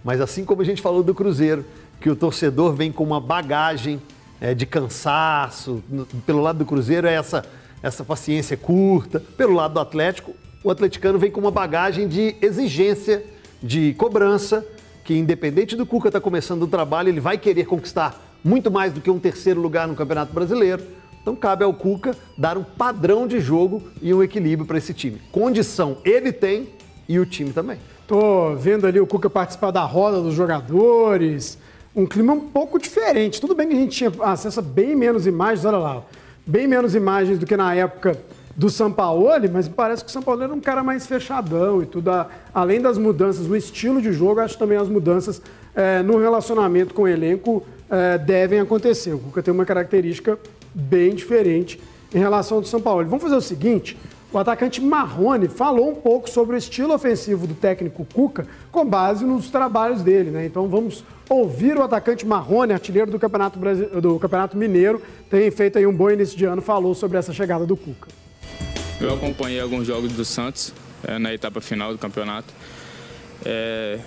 mas assim como a gente falou do Cruzeiro, que o torcedor vem com uma bagagem é, de cansaço, pelo lado do Cruzeiro é essa, essa paciência curta, pelo lado do Atlético, o atleticano vem com uma bagagem de exigência, de cobrança que independente do Cuca estar tá começando o trabalho, ele vai querer conquistar muito mais do que um terceiro lugar no Campeonato Brasileiro. Então cabe ao Cuca dar um padrão de jogo e um equilíbrio para esse time. Condição ele tem e o time também. Tô vendo ali o Cuca participar da roda dos jogadores. Um clima um pouco diferente. Tudo bem que a gente tinha acesso a bem menos imagens, olha lá, bem menos imagens do que na época do Sampaoli, mas parece que o Sampaoli era um cara mais fechadão e tudo. Além das mudanças no estilo de jogo, acho também as mudanças é, no relacionamento com o elenco é, devem acontecer. O Cuca tem uma característica bem diferente em relação ao do São Paulo. Vamos fazer o seguinte: o atacante Marrone falou um pouco sobre o estilo ofensivo do técnico Cuca com base nos trabalhos dele, né? Então vamos ouvir o atacante Marrone, artilheiro do Campeonato, do Campeonato Mineiro, tem feito aí um bom início de ano, falou sobre essa chegada do Cuca. Eu acompanhei alguns jogos do Santos é, na etapa final do campeonato. É,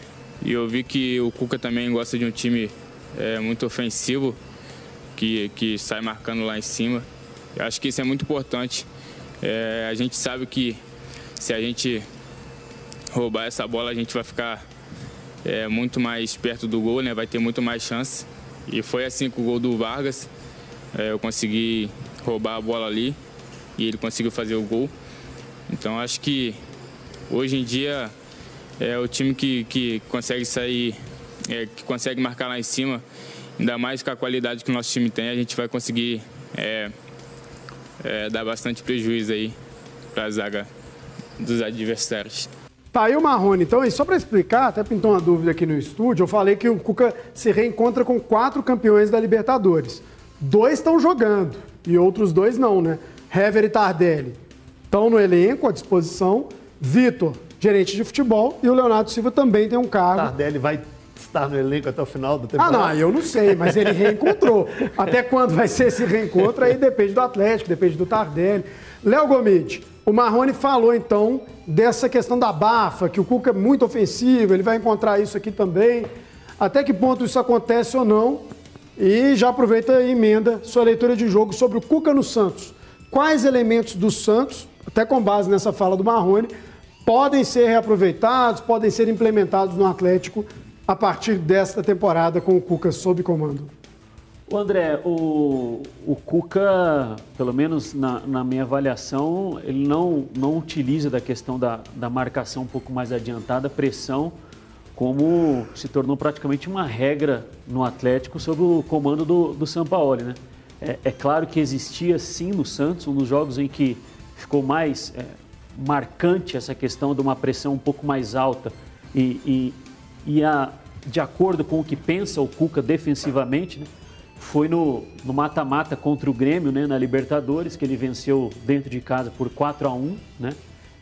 e eu vi que o Cuca também gosta de um time é, muito ofensivo, que, que sai marcando lá em cima. Eu acho que isso é muito importante. A gente sabe que se a gente roubar essa bola, a gente vai ficar muito mais perto do gol, né? vai ter muito mais chance. E foi assim com o gol do Vargas. Eu consegui roubar a bola ali e ele conseguiu fazer o gol. Então acho que hoje em dia é o time que, que consegue sair, é, que consegue marcar lá em cima ainda mais com a qualidade que o nosso time tem, a gente vai conseguir é, é, dar bastante prejuízo aí para a zaga dos adversários. Tá aí o Marrone. Então, só para explicar, até pintou uma dúvida aqui no estúdio, eu falei que o Cuca se reencontra com quatro campeões da Libertadores. Dois estão jogando e outros dois não, né? Hever e Tardelli estão no elenco, à disposição. Vitor, gerente de futebol, e o Leonardo Silva também tem um cargo. Tardelli vai estar no elenco até o final da temporada? Ah, não, eu não sei, mas ele reencontrou. até quando vai ser esse reencontro aí depende do Atlético, depende do Tardelli. Léo Gomide, o Marrone falou então dessa questão da bafa, que o Cuca é muito ofensivo, ele vai encontrar isso aqui também. Até que ponto isso acontece ou não? E já aproveita e emenda sua leitura de jogo sobre o Cuca no Santos. Quais elementos do Santos, até com base nessa fala do Marrone, podem ser reaproveitados, podem ser implementados no Atlético a partir desta temporada com o Cuca sob comando? O André, o, o Cuca, pelo menos na, na, minha avaliação, ele não, não utiliza da questão da, da marcação um pouco mais adiantada, pressão, como se tornou praticamente uma regra no Atlético sob o comando do, do Sampaoli, né? É, é, claro que existia sim no Santos, um dos jogos em que ficou mais é, marcante essa questão de uma pressão um pouco mais alta e, e, e a, de acordo com o que pensa o Cuca defensivamente, né? foi no mata-mata contra o Grêmio, né, na Libertadores, que ele venceu dentro de casa por 4 a 1 né,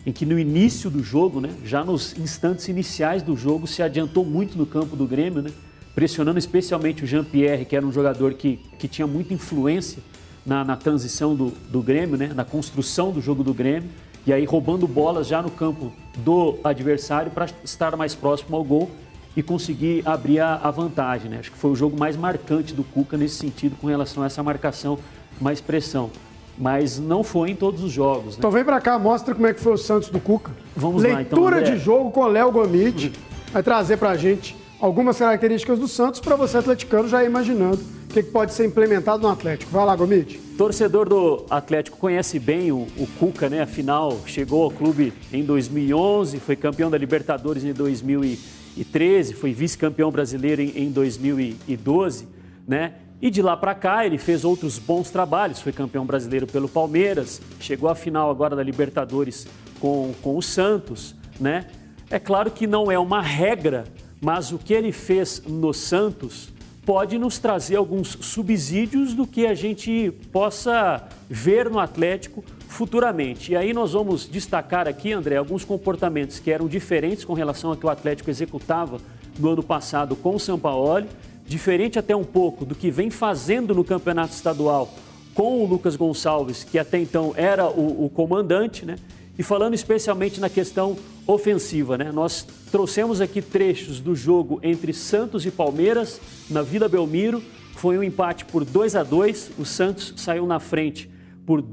em que no início do jogo, né, já nos instantes iniciais do jogo, se adiantou muito no campo do Grêmio, né, pressionando especialmente o Jean-Pierre, que era um jogador que, que tinha muita influência na, na transição do, do Grêmio, né, na construção do jogo do Grêmio, e aí roubando bolas já no campo do adversário para estar mais próximo ao gol e conseguir abrir a, a, vantagem. Né? Acho que foi o jogo mais marcante do Cuca nesse sentido com relação a essa marcação, mais pressão. Mas não foi em todos os jogos. Né? Então vem para cá, mostra como é que foi o Santos do Cuca. Vamos Leitura lá, então. Leitura de jogo com Léo Gomide. *laughs* Vai trazer para a gente algumas características do Santos para você, atleticano, já ir imaginando o que pode ser implementado no Atlético. Vai lá, Gomide. Torcedor do Atlético conhece bem o, o, Cuca, né? Afinal, chegou ao clube em 2011, foi campeão da Libertadores em 2013, foi vice-campeão brasileiro em, em 2012, né? E de lá para cá ele fez outros bons trabalhos, foi campeão brasileiro pelo Palmeiras, chegou à final agora da Libertadores com, com o Santos, né? É claro que não é uma regra mas o que ele fez no Santos pode nos trazer alguns subsídios do que a gente possa ver no Atlético futuramente. E aí nós vamos destacar aqui, André, alguns comportamentos que eram diferentes com relação ao que o Atlético executava no ano passado com o Sampaoli, diferente até um pouco do que vem fazendo no Campeonato Estadual com o Lucas Gonçalves, que até então era o, o comandante, né? E falando especialmente na questão ofensiva, né? Nós trouxemos aqui trechos do jogo entre Santos e Palmeiras na Vila Belmiro. Foi um empate por 2 a 2. O Santos saiu na frente por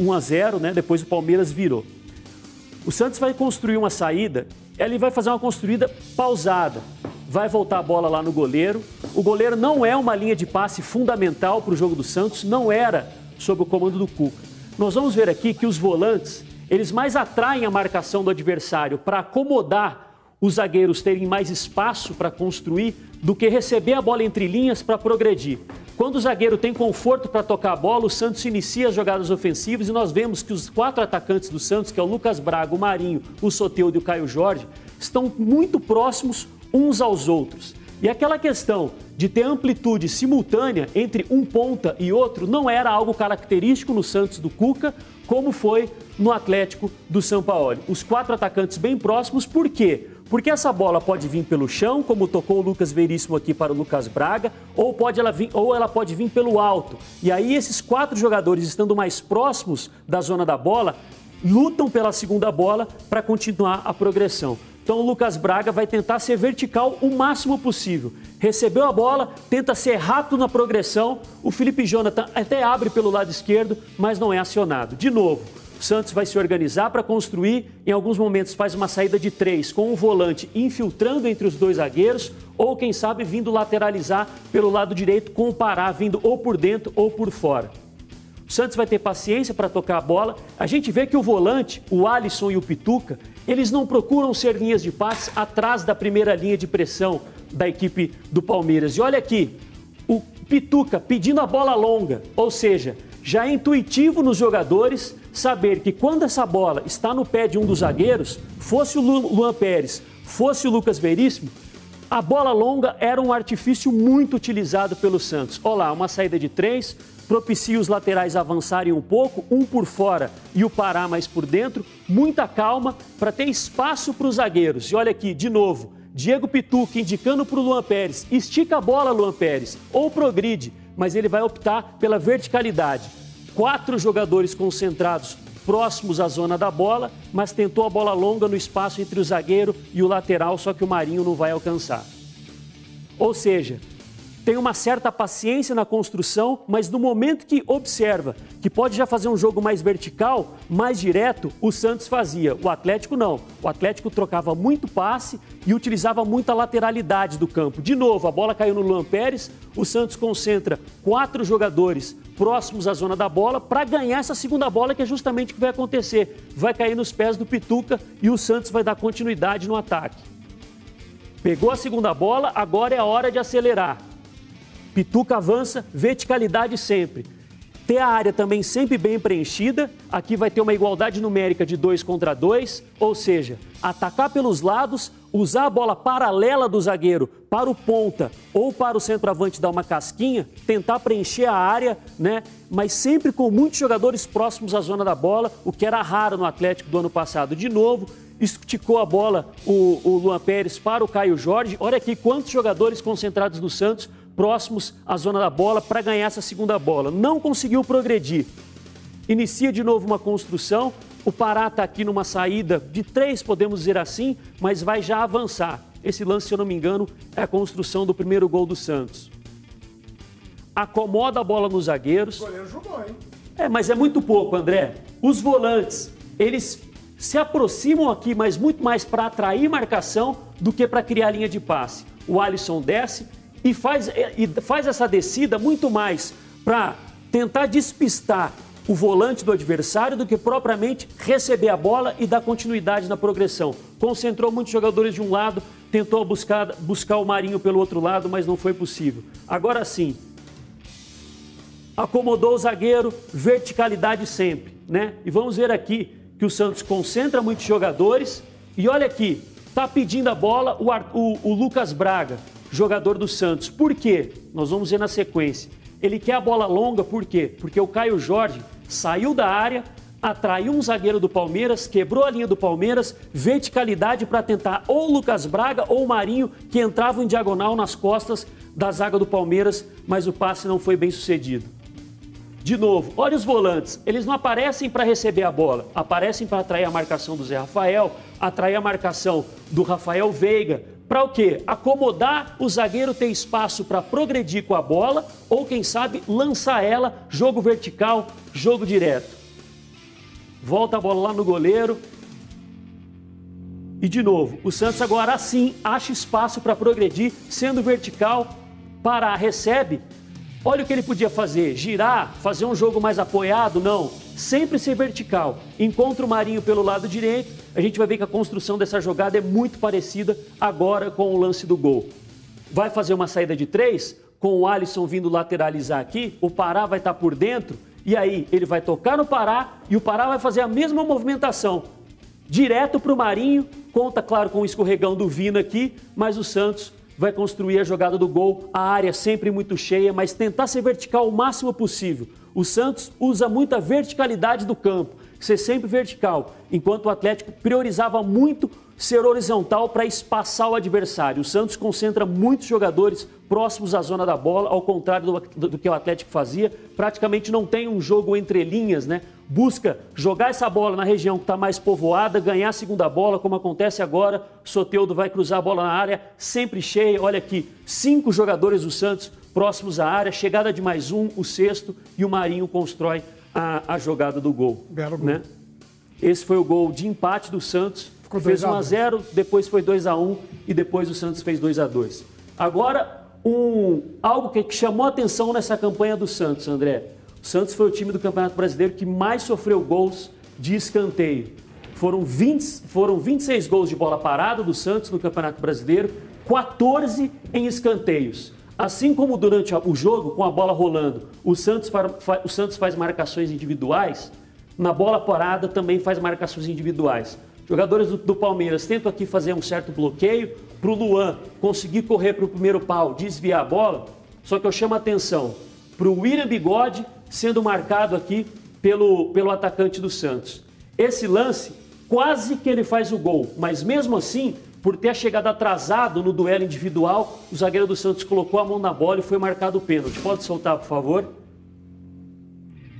1 a 0, né? Depois o Palmeiras virou. O Santos vai construir uma saída, ele vai fazer uma construída pausada. Vai voltar a bola lá no goleiro. O goleiro não é uma linha de passe fundamental para o jogo do Santos, não era sob o comando do Cuca. Nós vamos ver aqui que os volantes, eles mais atraem a marcação do adversário para acomodar os zagueiros terem mais espaço para construir do que receber a bola entre linhas para progredir. Quando o zagueiro tem conforto para tocar a bola, o Santos inicia as jogadas ofensivas e nós vemos que os quatro atacantes do Santos, que é o Lucas Braga, o Marinho, o Soteudo e o Caio Jorge, estão muito próximos uns aos outros. E aquela questão de ter amplitude simultânea entre um ponta e outro não era algo característico no Santos do Cuca, como foi no Atlético do São Paulo. Os quatro atacantes bem próximos, por quê? Porque essa bola pode vir pelo chão, como tocou o Lucas Veríssimo aqui para o Lucas Braga, ou, pode ela vir, ou ela pode vir pelo alto. E aí esses quatro jogadores, estando mais próximos da zona da bola, lutam pela segunda bola para continuar a progressão. Então o Lucas Braga vai tentar ser vertical o máximo possível. Recebeu a bola, tenta ser rápido na progressão. O Felipe Jonathan até abre pelo lado esquerdo, mas não é acionado. De novo, Santos vai se organizar para construir. Em alguns momentos faz uma saída de três com o volante infiltrando entre os dois zagueiros, ou quem sabe vindo lateralizar pelo lado direito com o Pará vindo ou por dentro ou por fora. O Santos vai ter paciência para tocar a bola. A gente vê que o volante, o Alisson e o Pituca, eles não procuram ser linhas de passe atrás da primeira linha de pressão da equipe do Palmeiras. E olha aqui, o Pituca pedindo a bola longa, ou seja, já é intuitivo nos jogadores saber que quando essa bola está no pé de um dos zagueiros, fosse o Luan Pérez, fosse o Lucas Veríssimo, a bola longa era um artifício muito utilizado pelo Santos. Olha lá, uma saída de três, propicia os laterais avançarem um pouco, um por fora e o Pará mais por dentro. Muita calma para ter espaço para os zagueiros. E olha aqui, de novo, Diego Pituca indicando para o Luan Pérez: estica a bola, Luan Pérez, ou progride, mas ele vai optar pela verticalidade quatro jogadores concentrados próximos à zona da bola, mas tentou a bola longa no espaço entre o zagueiro e o lateral, só que o Marinho não vai alcançar. Ou seja, tem uma certa paciência na construção, mas no momento que observa que pode já fazer um jogo mais vertical, mais direto, o Santos fazia. O Atlético não. O Atlético trocava muito passe e utilizava muita lateralidade do campo. De novo, a bola caiu no Luan Pérez, o Santos concentra quatro jogadores próximos à zona da bola para ganhar essa segunda bola, que é justamente o que vai acontecer. Vai cair nos pés do Pituca e o Santos vai dar continuidade no ataque. Pegou a segunda bola, agora é a hora de acelerar. Pituca avança, verticalidade sempre. Ter a área também sempre bem preenchida. Aqui vai ter uma igualdade numérica de 2 contra 2, ou seja, atacar pelos lados, usar a bola paralela do zagueiro para o ponta ou para o centroavante dar uma casquinha, tentar preencher a área, né? Mas sempre com muitos jogadores próximos à zona da bola, o que era raro no Atlético do ano passado. De novo, esticou a bola o, o Luan Pérez para o Caio Jorge. Olha aqui quantos jogadores concentrados no Santos próximos à zona da bola para ganhar essa segunda bola. Não conseguiu progredir. Inicia de novo uma construção. O Pará está aqui numa saída de três, podemos dizer assim, mas vai já avançar. Esse lance, se eu não me engano, é a construção do primeiro gol do Santos. Acomoda a bola nos zagueiros. O goleiro jogou, hein? É, mas é muito pouco, André. Os volantes, eles se aproximam aqui, mas muito mais para atrair marcação do que para criar linha de passe. O Alisson desce, e faz, e faz essa descida muito mais para tentar despistar o volante do adversário do que propriamente receber a bola e dar continuidade na progressão. Concentrou muitos jogadores de um lado, tentou buscar, buscar o Marinho pelo outro lado, mas não foi possível. Agora sim, acomodou o zagueiro, verticalidade sempre, né? E vamos ver aqui que o Santos concentra muitos jogadores e olha aqui, tá pedindo a bola o, o, o Lucas Braga jogador do Santos. Por quê? Nós vamos ver na sequência. Ele quer a bola longa, por quê? Porque o Caio Jorge saiu da área, atraiu um zagueiro do Palmeiras, quebrou a linha do Palmeiras, verticalidade para tentar ou o Lucas Braga ou o Marinho, que entravam em diagonal nas costas da zaga do Palmeiras, mas o passe não foi bem sucedido. De novo, olha os volantes, eles não aparecem para receber a bola, aparecem para atrair a marcação do Zé Rafael, atrair a marcação do Rafael Veiga, para o quê? Acomodar o zagueiro ter espaço para progredir com a bola ou, quem sabe, lançar ela, jogo vertical, jogo direto. Volta a bola lá no goleiro. E de novo, o Santos agora sim acha espaço para progredir, sendo vertical, para recebe, Olha o que ele podia fazer: girar, fazer um jogo mais apoiado? Não. Sempre ser vertical. Encontra o Marinho pelo lado direito. A gente vai ver que a construção dessa jogada é muito parecida agora com o lance do gol. Vai fazer uma saída de três, com o Alisson vindo lateralizar aqui. O Pará vai estar por dentro. E aí ele vai tocar no Pará e o Pará vai fazer a mesma movimentação. Direto para o Marinho. Conta, claro, com o escorregão do Vina aqui, mas o Santos vai construir a jogada do gol, a área sempre muito cheia, mas tentar ser vertical o máximo possível. O Santos usa muita verticalidade do campo, ser sempre vertical, enquanto o Atlético priorizava muito ser horizontal para espaçar o adversário. O Santos concentra muitos jogadores próximos à zona da bola, ao contrário do, do, que o Atlético fazia. Praticamente não tem um jogo entre linhas, né? Busca jogar essa bola na região que está mais povoada, ganhar a segunda bola, como acontece agora. Soteudo vai cruzar a bola na área, sempre cheia. Olha aqui, cinco jogadores do Santos próximos à área, chegada de mais um, o sexto, e o Marinho constrói a, a jogada do gol. Belo gol. Né? Esse foi o gol de empate do Santos Ficou fez 1 a 0 depois foi 2 a 1 e depois o Santos fez 2 a 2 Agora, um, algo que, que chamou atenção nessa campanha do Santos, André. O Santos foi o time do Campeonato Brasileiro que mais sofreu gols de escanteio. Foram, 20, foram 26 gols de bola parada do Santos no Campeonato Brasileiro, 14 em escanteios. Assim como durante o jogo, com a bola rolando, o Santos, o Santos faz marcações individuais, na bola parada também faz marcações individuais. Jogadores do, do Palmeiras tentam aqui fazer um certo bloqueio para o Luan conseguir correr para o primeiro pau, desviar a bola. Só que eu chamo a atenção para o William Bigode sendo marcado aqui pelo, pelo atacante do Santos. Esse lance, quase que ele faz o gol, mas mesmo assim, por ter chegado atrasado no duelo individual, o zagueiro do Santos colocou a mão na bola e foi marcado o pênalti. Pode soltar, por favor?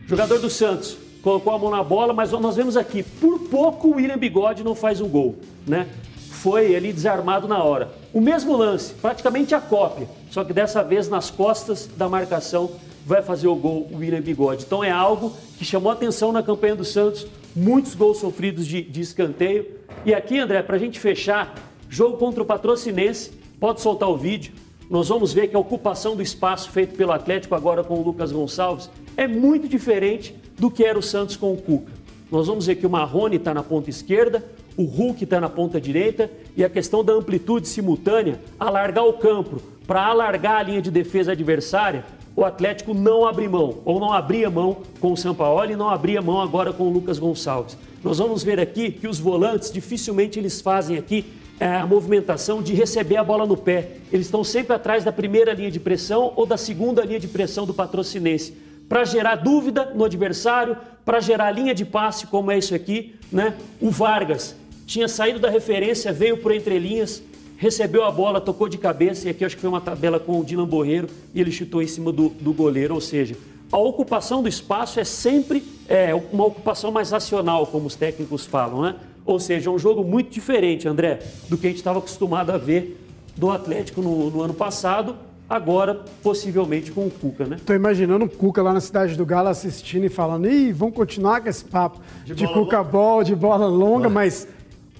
Jogador do Santos, colocou a mão na bola, mas nós vemos aqui, por pouco o William Bigode não faz um gol, né? Foi ali desarmado na hora. O mesmo lance, praticamente a cópia, só que dessa vez nas costas da marcação vai fazer o gol o William Bigode. Então é algo que chamou atenção na campanha do Santos, muitos gols sofridos de, de escanteio. E aqui, André, para a gente fechar, jogo contra o Patrocinense, pode soltar o vídeo. Nós vamos ver que a ocupação do espaço feito pelo Atlético agora com o Lucas Gonçalves é muito diferente do que era o Santos com o Cuca. Nós vamos ver que o Marrone está na ponta esquerda, o Hulk está na ponta direita e a questão da amplitude simultânea, alargar o campo para alargar a linha de defesa adversária, o Atlético não abre mão, ou não abria mão com o Sampaoli e não abria mão agora com o Lucas Gonçalves. Nós vamos ver aqui que os volantes dificilmente eles fazem aqui é, a movimentação de receber a bola no pé. Eles estão sempre atrás da primeira linha de pressão ou da segunda linha de pressão do patrocinense para gerar dúvida no adversário, para gerar linha de passe, como é isso aqui, né? O Vargas tinha saído da referência, veio por entre linhas, recebeu a bola, tocou de cabeça, e aqui acho que foi uma tabela com o Dylan Borreiro, e ele chutou em cima do, do goleiro, ou seja, a ocupação do espaço é sempre é, uma ocupação mais racional, como os técnicos falam, né? Ou seja, é um jogo muito diferente, André, do que a gente estava acostumado a ver do Atlético no, no ano passado agora possivelmente com o Cuca, né? Tô imaginando o Cuca lá na cidade do Galo assistindo e falando, ih, vamos continuar com esse papo de, de Cuca Ball, de bola longa, mas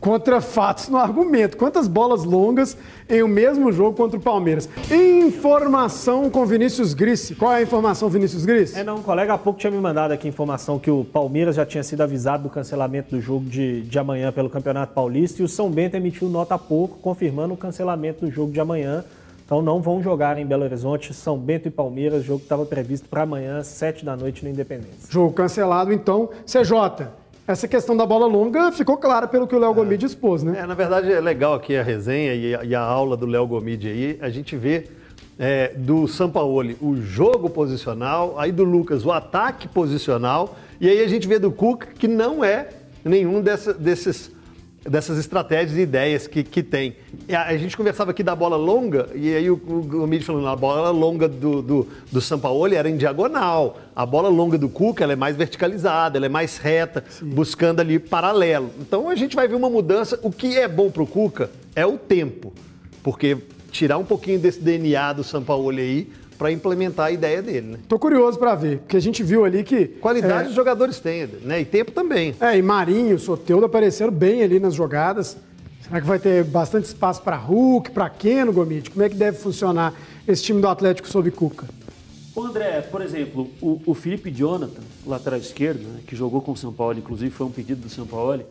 contra fatos no argumento. Quantas bolas longas em o mesmo jogo contra o Palmeiras? Informação com Vinícius Gris. Qual é a informação, Vinícius Gris? É, não, um colega há pouco tinha me mandado aqui informação que o Palmeiras já tinha sido avisado do cancelamento do jogo de, de amanhã pelo Campeonato Paulista e o São Bento emitiu nota há pouco confirmando o cancelamento do jogo de amanhã. Então não vão jogar em Belo Horizonte, São Bento e Palmeiras, jogo que estava previsto para amanhã, 7 da noite, no Independência. Jogo cancelado, então. CJ, essa questão da bola longa ficou clara pelo que o Léo é. Gomide expôs, né? É, na verdade é legal aqui a resenha e a, e a aula do Léo Gomide aí, a gente vê é, do Sampaoli o jogo posicional, aí do Lucas o ataque posicional, e aí a gente vê do Cuca que não é nenhum dessa, desses dessas estratégias e ideias que, que tem. A, gente conversava aqui da bola longa, e aí o, o, o falando, a bola longa do, do, do Sampaoli era em diagonal, a bola longa do Cuca ela é mais verticalizada, ela é mais reta, Sim. buscando ali paralelo. Então a gente vai ver uma mudança. O que é bom para o Cuca é o tempo, porque tirar um pouquinho desse DNA do Sampaoli aí para implementar a ideia dele, né? Tô curioso para ver, porque a gente viu ali que qualidade é... os jogadores têm, né? E tempo também. É, e Marinho, Soteudo apareceram bem ali nas jogadas. Será que vai ter bastante espaço para Hulk, para Keno, Gomit? Como é que deve funcionar esse time do Atlético sob Cuca? O André, por exemplo, o, o Felipe Jonathan, lateral esquerdo, né, que jogou com o São Paulo, inclusive foi um pedido do São Paulo,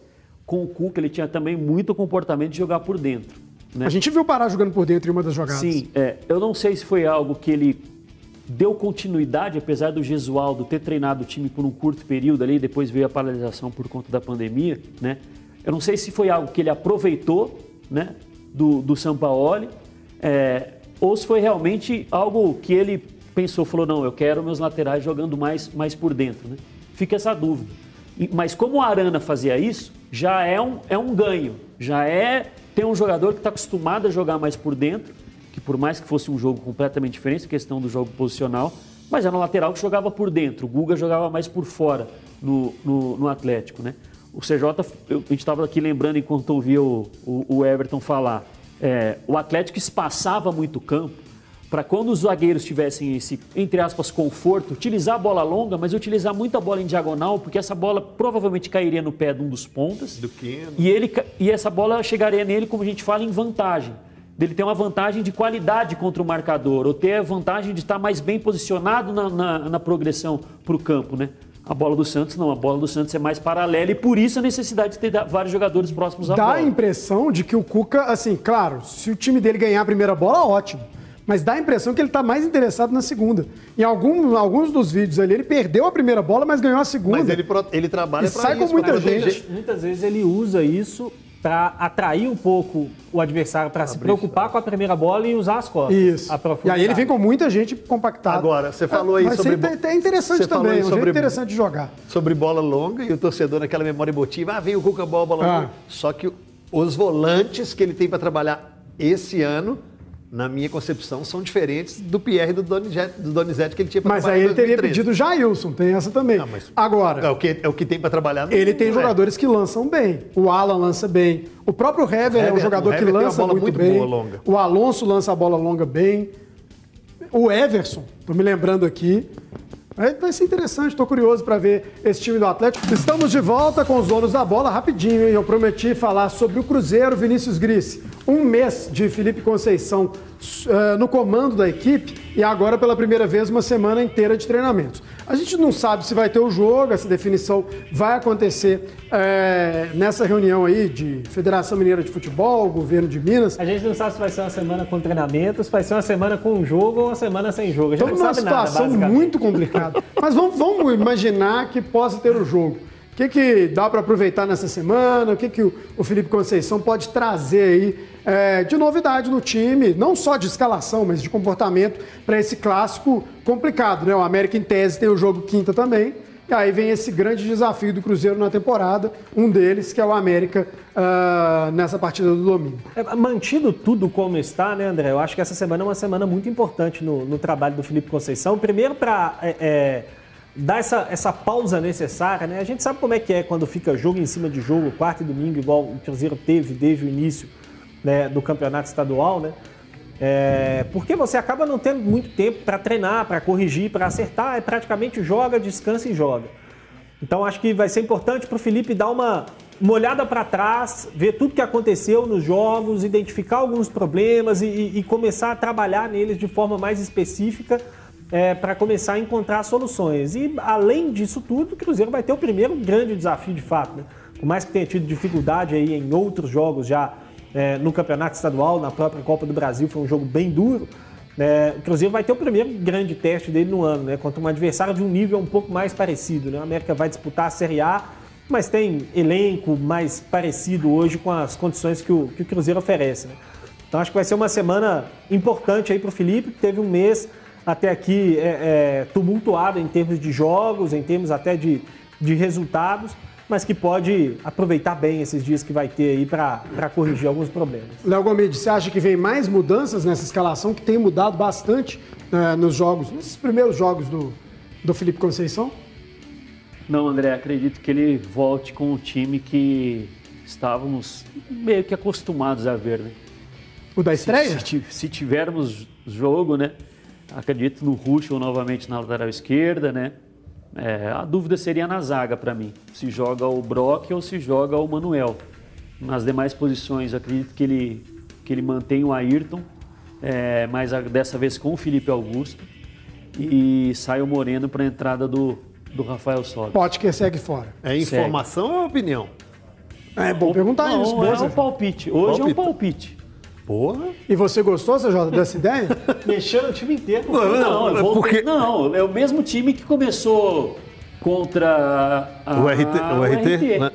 com o Cuca ele tinha também muito comportamento de jogar por dentro. Né? A gente viu o Pará jogando por dentro em uma das jogadas. Sim, é, eu não sei se foi algo que ele deu continuidade, apesar do Gesualdo ter treinado o time por um curto período ali, depois veio a paralisação por conta da pandemia, né? Eu não sei se foi algo que ele aproveitou, né, do, do Sampaoli, é, ou se foi realmente algo que ele pensou, falou, não, eu quero meus laterais jogando mais, mais por dentro, né? Fica essa dúvida. Mas como o Arana fazia isso, já é um, é um ganho, já é tem um jogador que está acostumado a jogar mais por dentro, que por mais que fosse um jogo completamente diferente, questão do jogo posicional, mas era um lateral que jogava por dentro. O Guga jogava mais por fora no, no, no Atlético, né? O CJ, eu, a gente estava aqui lembrando enquanto ouvia o, o, o Everton falar, é, o Atlético espaçava muito o campo para quando os zagueiros tivessem esse, entre aspas, conforto, utilizar a bola longa, mas utilizar muita bola em diagonal, porque essa bola provavelmente cairia no pé de um dos pontas. Do Keno. E, ele, e essa bola chegaria nele, como a gente fala, em vantagem. Dele ter uma vantagem de qualidade contra o marcador, ou ter a vantagem de estar mais bem posicionado na, na, na progressão para o campo, né? A bola do Santos não, a bola do Santos é mais paralela e por isso a necessidade de ter vários jogadores próximos à Dá bola. a impressão de que o Cuca, assim, claro, se o time dele ganhar a primeira bola, ótimo. Mas dá a impressão que ele está mais interessado na segunda. Em algum, alguns dos vídeos ali, ele perdeu a primeira bola, mas ganhou a segunda. Mas ele, ele trabalha pra sai com isso, muita pra gente. Muitas vezes ele usa isso para atrair um pouco o adversário para se preocupar com a primeira bola e usar as costas. Isso. a E aí ele vem com muita gente compactada. Agora, você falou aí Mas sobre Mas é interessante também, é um sobre- interessante jogar. sobre bola longa e o torcedor naquela memória emotiva, ah, vem o Cuca bola, bola Ah. longa. Só que os volantes que ele tem para trabalhar esse ano, na minha concepção, são diferentes do Pierre e do Donizete, do Donizete que ele tinha para Mas trabalhar aí em ele teria 2013. pedido o Jailson, tem essa também. Não, mas- Agora, É o que, é o que tem para trabalhar. não- ele tem é. jogadores que lançam bem. O Alan lança bem. O próprio Hever, é um jogador que lança bola muito, muito bem. boa, longa. O Alonso lança a bola longa bem. O Everson, tô me lembrando aqui. Aí Vai ser interessante, tô curioso para ver esse time do Atlético. Estamos de volta com os donos da bola, rapidinho, hein? Eu prometi falar sobre o Cruzeiro Vinícius Gris. Um mês de Felipe Conceição eh, no comando da equipe e agora pela primeira vez uma semana inteira de treinamentos. A gente não sabe se vai ter o jogo, essa definição vai acontecer eh, nessa reunião aí de Federação Mineira de Futebol, Governo de Minas. A gente não sabe se vai ser uma semana com treinamentos, se vai ser uma semana com um jogo ou uma semana sem jogo. A gente Estamos numa nada, situação basicamente. muito complicada. Mas vamos, vamos imaginar que possa ter o jogo. Que, que dá para aproveitar nessa semana? O que, que o, Felipe Conceição pode trazer aí é, de novidade no time? Não só de escalação, mas de comportamento para esse clássico complicado. Né? O América, em tese, tem o jogo quinta também. E aí vem esse grande desafio do Cruzeiro na temporada. Um deles, que é o América ah, nessa partida do domingo. É, mantido tudo como está, né, André? Eu acho que essa semana é uma semana muito importante no, no trabalho do Felipe Conceição. Primeiro, para dar essa, essa pausa necessária, né? A gente sabe como é que é quando fica jogo em cima de jogo, quarto e domingo, igual o Cruzeiro teve desde o início né, do campeonato estadual, né? É, porque você acaba não tendo muito tempo para treinar, para corrigir, para acertar, é praticamente joga, descansa e joga. Então acho que vai ser importante para o Felipe dar uma, uma olhada para trás, ver tudo que aconteceu nos jogos, identificar alguns problemas e, e- e começar a trabalhar neles de forma mais específica para começar a encontrar soluções. E além disso tudo, o Cruzeiro vai ter o primeiro grande desafio de fato. Né? Por mais que tenha tido dificuldade aí em outros jogos já é, no Campeonato Estadual, na própria Copa do Brasil, foi um jogo bem duro. né? o Cruzeiro vai ter o primeiro grande teste dele no ano, né? contra um adversário de um nível um pouco mais parecido. Né? O América vai disputar a Série A, mas tem elenco mais parecido hoje com as condições que o, que o Cruzeiro oferece. né? Então acho que vai ser uma semana importante aí para o Felipe, que teve um mês até aqui é, é, tumultuado em termos de jogos, em termos até de, de resultados, mas que pode aproveitar bem esses dias que vai ter aí para corrigir alguns problemas. Léo Gomes, você acha que vem mais mudanças nessa escalação, que tem mudado bastante eh, nos jogos, nesses primeiros jogos do, do Felipe Conceição? Não, André, acredito que ele volte com o time que estávamos meio que acostumados a ver, né? O da Se, estreia? se ti- se tivermos jogo, né? Acredito no Ruschel novamente na lateral esquerda, né? É, a dúvida seria na zaga para mim. Se joga o Brock ou se joga o Manuel. Nas demais posições, acredito que ele, que ele mantém o Ayrton, é, mas a- dessa vez com o Felipe Augusto. e sai o Moreno para a entrada do, do Rafael Sobis. Potker segue fora. É informação ou é opinião? É bom perguntar Não, isso. é Boza. um palpite. Hoje é um Palpite. Porra. E você gostou, CJ, dessa ideia? *laughs* Mexendo o time inteiro. Não, não, eu vou- porque- não, é o mesmo time que começou contra a, O RT, o RT, né?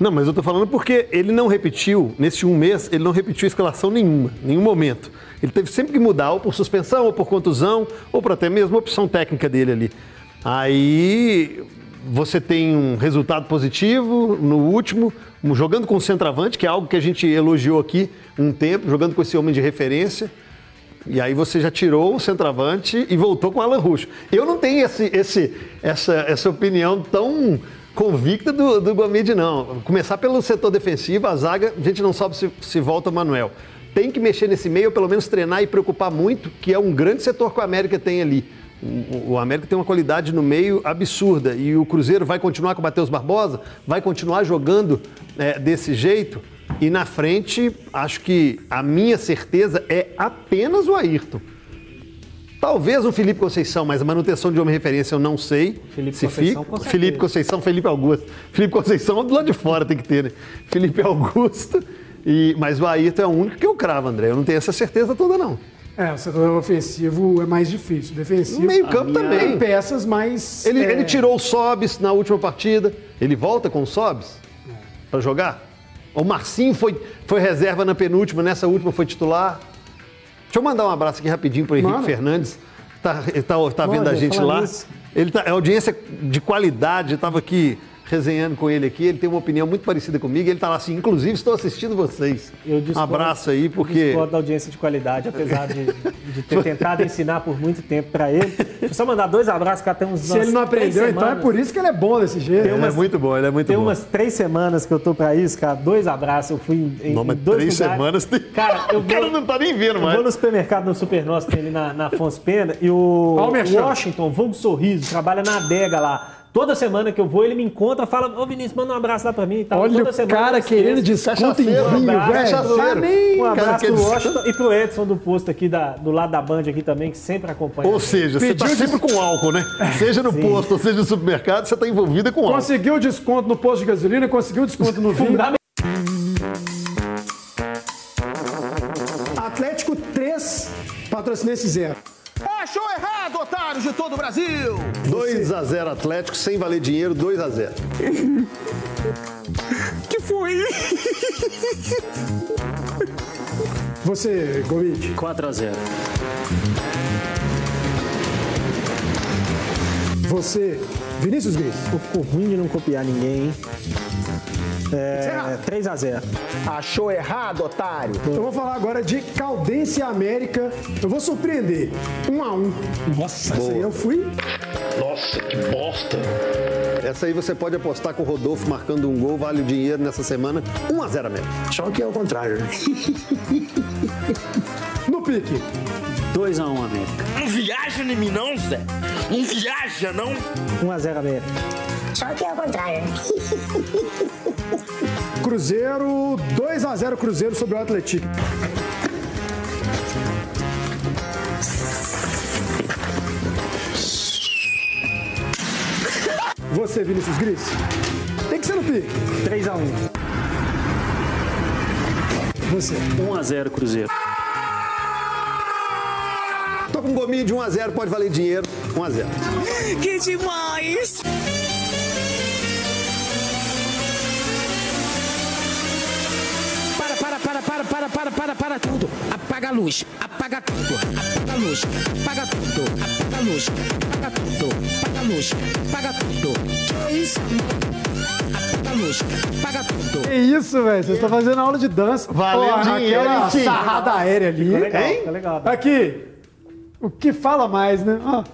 Não, mas eu tô falando porque ele não repetiu, nesse um mês, ele não repetiu escalação nenhuma, nenhum momento. Ele teve sempre que mudar, ou por suspensão, ou por contusão, ou por até mesmo opção técnica dele ali. Aí você tem um resultado positivo no último, jogando com o centroavante, que é algo que a gente elogiou aqui um tempo, jogando com esse homem de referência. E aí você já tirou o centroavante e voltou com o Alan Ruxo. Eu não tenho esse, esse, essa, essa opinião tão convicta do, do Gomide, não. Começar pelo setor defensivo, a zaga, a gente não sabe se, se volta o Manuel. Tem que mexer nesse meio, pelo menos treinar e preocupar muito, que é um grande setor que o América tem ali. O, o América tem uma qualidade no meio absurda. E o Cruzeiro vai continuar com o Matheus Barbosa, vai continuar jogando é, desse jeito. E na frente, acho que a minha certeza é apenas o Ayrton. Talvez o Felipe Conceição, mas a manutenção de homem referência eu não sei. Felipe se Conceição, fica. com. Felipe Conceição, Felipe Augusto. Felipe Conceição do lado de fora tem que ter, né? Felipe Augusto. E, mas o Ayrton é o único que eu cravo, André. Eu não tenho essa certeza toda, não. É, o setor ofensivo é mais difícil. Defensivo. No meio-campo Tem também. peças mais. Ele, é, ele tirou o Sobis na última partida. Ele volta com o Sobis para jogar? O Marcinho foi, foi reserva na penúltima, nessa última foi titular. Deixa eu mandar um abraço aqui rapidinho para Henrique Manda. Fernandes. Tá, tá, tá vendo Manda, a gente lá. nisso. Ele tá, é audiência de qualidade, estava aqui resenhando com ele aqui. Ele tem uma opinião muito parecida comigo. Ele tá lá assim, inclusive estou assistindo vocês. Eu um discordo- abraço aí, porque. Discordo da audiência de qualidade, apesar de, de ter tentado ensinar por muito tempo para ele. Deixa eu só mandar dois abraços que até uns Se ele não aprendeu, então é por isso que ele é bom desse jeito. Ele é muito bom, ele é muito Tem bom. umas três semanas que eu tô pra isso, cara. Dois abraços. Eu fui em, em, Não, mas em dois três lugares. semanas tem- Cara, *laughs* eu O cara vou, não tá nem vendo eu mais. vou no supermercado no Super Nosso, tem ali na, na Afonso Pena, e o. Washington, Vulgo Sorriso, trabalha na adega lá. Toda semana que eu vou, ele me encontra, fala, ô Vinícius, manda um abraço lá pra mim e tal. Olha Toda o semana cara querendo desconto em vinho, abraço, velho. Um abraço pro Washington e pro Edson do posto aqui, da, do lado da Band aqui também, que sempre acompanha. Ou seja, você tá sempre com álcool, né? *laughs* Seja no posto ou seja no supermercado, você tá envolvida com álcool. Conseguiu desconto no posto de gasolina, conseguiu desconto no vinho. Atlético 3, Patrocinense 0. Achou errado, otários de todo o Brasil! 2 a 0 Atlético, sem valer dinheiro, 2 a 0 *laughs* Que foi? Você, Gomit, 4x0. você, Vinícius Gris. Ficou ruim de não copiar ninguém, hein? É, 3x0. Achou errado, otário! Eu vou falar agora de Caldense e América. Eu vou surpreender. 1 a 1 Nossa, essa aí eu fui. Essa aí você pode apostar com o Rodolfo marcando um gol, vale o dinheiro nessa semana, 1 a 0 América. Só que é o contrário. No pique. 2x1 América. Não viaja em mim não, Zé. Não viaja, não. 1x0 América. Só que é o contrário. *laughs* Cruzeiro, 2 a 0 Cruzeiro sobre o Atlético. Você, Vinícius Gris. Tem que ser no pique. 3x1. Você. 1x0 Cruzeiro. Tô com um gominho de 1 a 0 pode valer dinheiro, 1 a 0 Que demais. Para, para, para, para, para, para, para, para tudo. Apaga a luz, apaga tudo, apaga a luz, apaga tudo, apaga a luz, apaga tudo, apaga a luz, apaga tudo. Que isso? Apaga a luz, apaga tudo. Que isso, velho? Você está fazendo aula de dança. Valeu dinheiro, Aquela sarrada aérea ali. Ficou legal, Hein? ficou legal. Aqui. O que fala mais, né? Ó,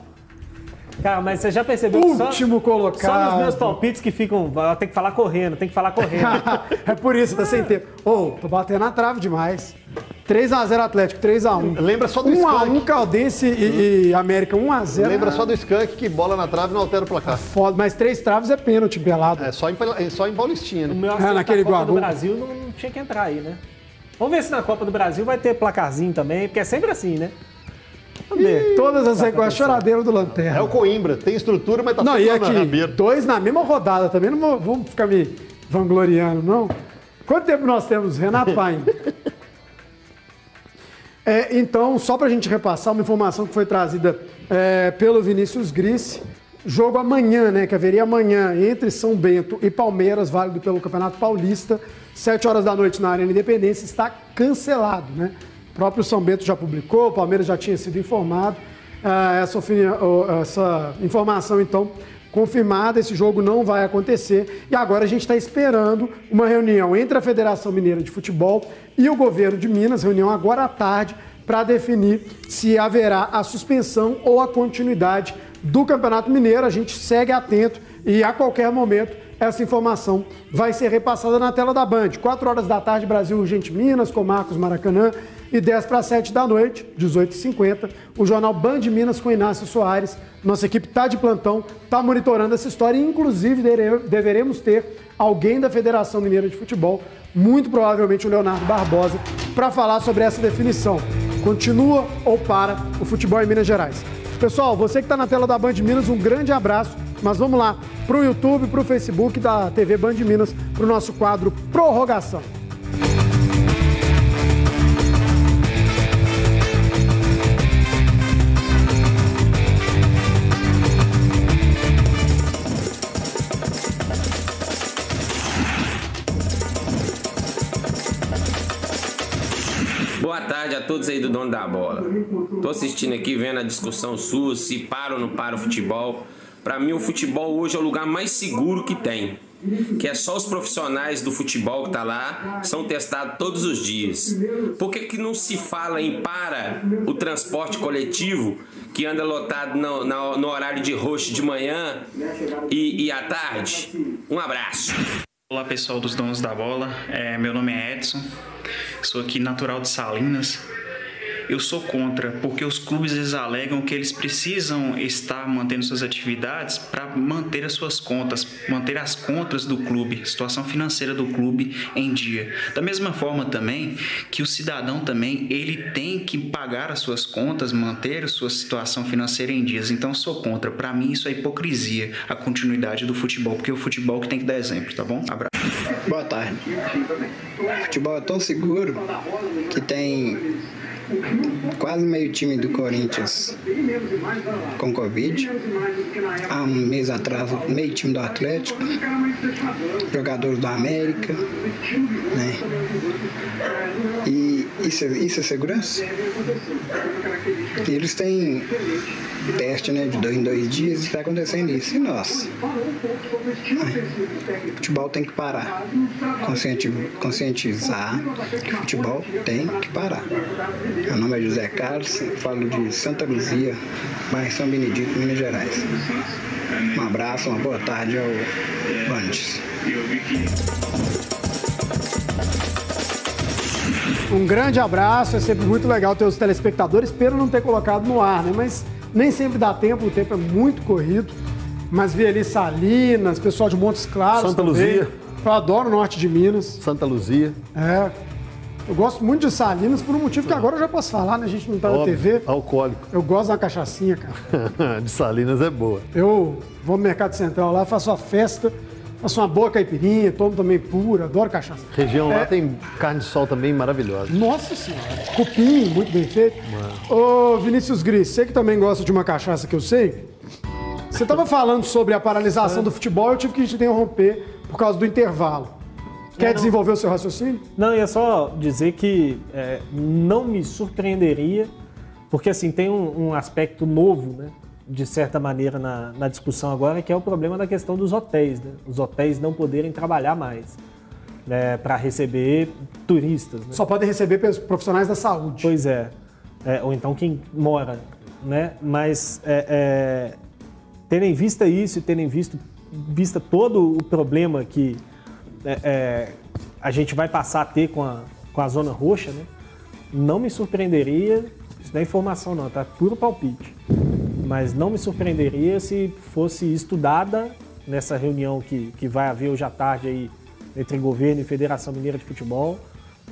Cara, mas você já percebeu que só, último colocado. só nos meus palpites que ficam. Tem que falar correndo, tem que falar correndo. *laughs* é por isso, tá sem tempo. Ô, tô batendo na trave demais. 3x0 Atlético, 3x1. Lembra só do 1x1 Skank. Caldense e, e América, 1x0. Lembra só do Skank que bola na trave não altera o placar. Foda, mas três traves é pênalti, pelado. É só em, é só em Paulistinha, O né? meu É, naquele Copa do. Brasil não, não tinha que entrar aí, né? Vamos ver se na Copa do Brasil vai ter placarzinho também, porque é sempre assim, né? Ih, Todas as igual a choradeira do Lanterna. É o Coimbra, tem estrutura, mas tá Não, e tudo na aqui, rabeira. dois na mesma rodada também, não vou- vamos ficar me vangloriando, não. Quanto tempo nós temos, Renato Paim? *laughs* É, então, só para a gente repassar uma informação que foi trazida é, pelo Vinícius Gris, jogo amanhã, né, que haveria amanhã entre São Bento e Palmeiras, válido pelo Campeonato Paulista, 7 horas da noite na Arena Independência, está cancelado, né? Próprio São Bento já publicou, o Palmeiras já tinha sido informado. Ah, essa, essa informação, então, confirmada, esse jogo não vai acontecer. E agora a gente está esperando uma reunião entre a Federação Mineira de Futebol e o governo de Minas, reunião agora à tarde, para definir se haverá a suspensão ou a continuidade do Campeonato Mineiro. A gente segue atento e a qualquer momento essa informação vai ser repassada na tela da Band. 4 horas da tarde, Brasil Urgente Minas, com Marcos Maracanã. E 10 para 7 da noite, 18h50, o jornal Band Minas com Inácio Soares. Nossa equipe está de plantão, está monitorando essa história inclusive, deveremos ter alguém da Federação Mineira de Futebol, muito provavelmente o Leonardo Barbosa, para falar sobre essa definição. Continua ou para o futebol em Minas Gerais? Pessoal, você que está na tela da Band Minas, um grande abraço. Mas vamos lá para o YouTube, para o Facebook da TV Band Minas, para o nosso quadro Prorrogação. Todos aí do Dono da Bola. Tô assistindo aqui, vendo a discussão sua, se para ou não para o futebol. Pra mim, o futebol hoje é o lugar mais seguro que tem. Que é só os profissionais do futebol que tá lá, são testados todos os dias. Por que, que não se fala em para o transporte coletivo que anda lotado no, na- no horário de roxo de manhã e, e à tarde? Um abraço. Olá pessoal dos Donos da Bola, É, meu nome é Edson, sou aqui natural de Salinas. Eu sou contra, porque os clubes eles alegam que eles precisam estar mantendo suas atividades para manter as suas contas, manter as contas do clube, situação financeira do clube em dia. Da mesma forma também que o cidadão também ele tem que pagar as suas contas, manter a sua situação financeira em dias. Então sou contra. Para mim isso é hipocrisia, a continuidade do futebol, porque é o futebol que tem que dar exemplo, tá bom? Abraço. Boa tarde. O futebol é tão seguro que tem quase meio time do Corinthians com Covid. Há um mês atrás, meio time do Atlético, jogadores do América. Né? E isso, é- isso é segurança? Eles têm teste né, de dois em dois dias e está acontecendo isso. E nós? O futebol tem que parar. Conscienti- conscientizar que o futebol tem que parar. Meu nome é José Carlos, falo de Santa Luzia, bairro São Benedito, Minas Gerais. Um abraço, uma boa tarde ao Bandes. Um grande abraço, é sempre muito legal ter os telespectadores. Espero não ter colocado no ar, né? Mas nem sempre dá tempo, o tempo é muito corrido. Mas vi ali Salinas, pessoal de Montes Claros. Santa também. Luzia. Eu adoro o norte de Minas. Santa Luzia. É. Eu gosto muito de Salinas por um motivo que agora eu já posso falar, né? A gente não tá na Óbvio, TV. Alcoólico. Eu gosto da cachaçinha, cara. *laughs* de Salinas é boa. Eu vou no Mercado Central lá, faço uma festa, faço uma boa caipirinha, tomo também pura, adoro cachaça. Região É. lá tem carne de sol também maravilhosa. Nossa senhora, cupim, muito bem feito. Ô, Vinícius Gris, você que também gosta de uma cachaça que eu sei, você estava falando sobre a paralisação do futebol, eu tive que te interromper por causa do intervalo. Quer não. desenvolver o seu raciocínio? Não, ia só dizer que é, não me surpreenderia, porque assim, tem um, um aspecto novo, né? De certa maneira, na, na discussão agora, que é o problema da questão dos hotéis, né? Os hotéis não poderem trabalhar mais né, para receber turistas. Né? Só podem receber profissionais da saúde. Pois é. É, ou então quem mora, né? Mas é, é, tendo em vista isso e tendo em visto, vista todo o problema que é, é, a gente vai passar a ter com a, com a zona roxa, né? Não me surpreenderia, isso não é informação não, tá puro palpite. Mas não me surpreenderia se fosse estudada nessa reunião que, que vai haver hoje à tarde aí entre governo e Federação Mineira de Futebol,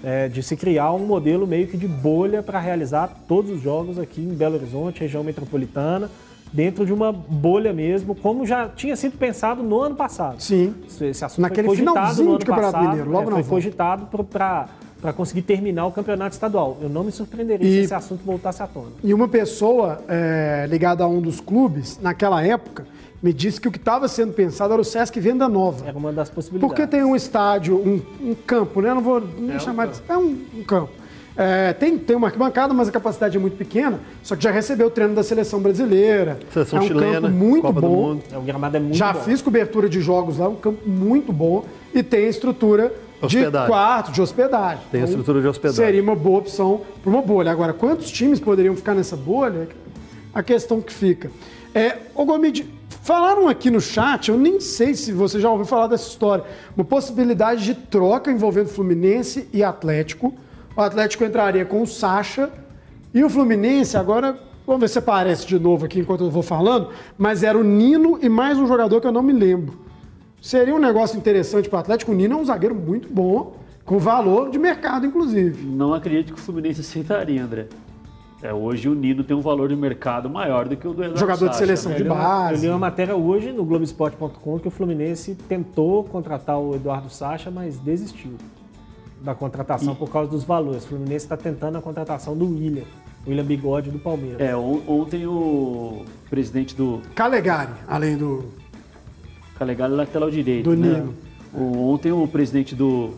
é, de se criar um modelo meio que de bolha para realizar todos os jogos aqui em Belo Horizonte, região metropolitana, dentro de uma bolha mesmo, como já tinha sido pensado no ano passado. Sim. Esse assunto Naquele foi cogitado no ano passado, Mineiro, logo é, foi volta. cogitado para conseguir terminar o campeonato estadual. Eu não me surpreenderia E- se esse assunto voltasse à tona. E uma pessoa é, ligada a um dos clubes, naquela época, me disse que o que estava sendo pensado era o Sesc Venda Nova. Era uma das possibilidades. Porque tem um estádio, um, um campo, né? Eu Não vou nem É um chamar campo. de. É um, um campo. É, tem, tem uma arquibancada, mas a capacidade é muito pequena, só que já recebeu o treino da seleção brasileira. Seleção é um chilena, campo muito Copa do bom. Mundo. É, o gramado é muito já bom. fiz cobertura de jogos lá, é um campo muito bom e tem estrutura de Hospedagem. quarto, de hospedagem. Tem a Então, estrutura de hospedagem. Seria uma boa opção para uma bolha. Agora, quantos times poderiam ficar nessa bolha? A questão que fica. É, ô Gomide, falaram aqui no chat, eu nem sei se você já ouviu falar dessa história, uma possibilidade de troca envolvendo Fluminense e Atlético. O Atlético entraria com o Sacha e o Fluminense, agora, vamos ver se aparece de novo aqui enquanto eu vou falando, mas era o Nino e mais um jogador que eu não me lembro. Seria um negócio interessante para o Atlético. O Nino é um zagueiro muito bom, com valor de mercado, inclusive. Não acredito que o Fluminense aceitaria, André. É, hoje o Nino tem um valor de mercado maior do que o do Eduardo Jogador de Sacha, seleção né? de base. Eu li uma matéria hoje no Globoesporte.com que o Fluminense tentou contratar o Eduardo Sacha, mas desistiu da contratação por causa dos valores. O Fluminense está tentando a contratação do William, William Bigode do Palmeiras. É, on- ontem o presidente do Calegari, além do. Calegari lateral direito. Do né? Nino. O- ontem o presidente do,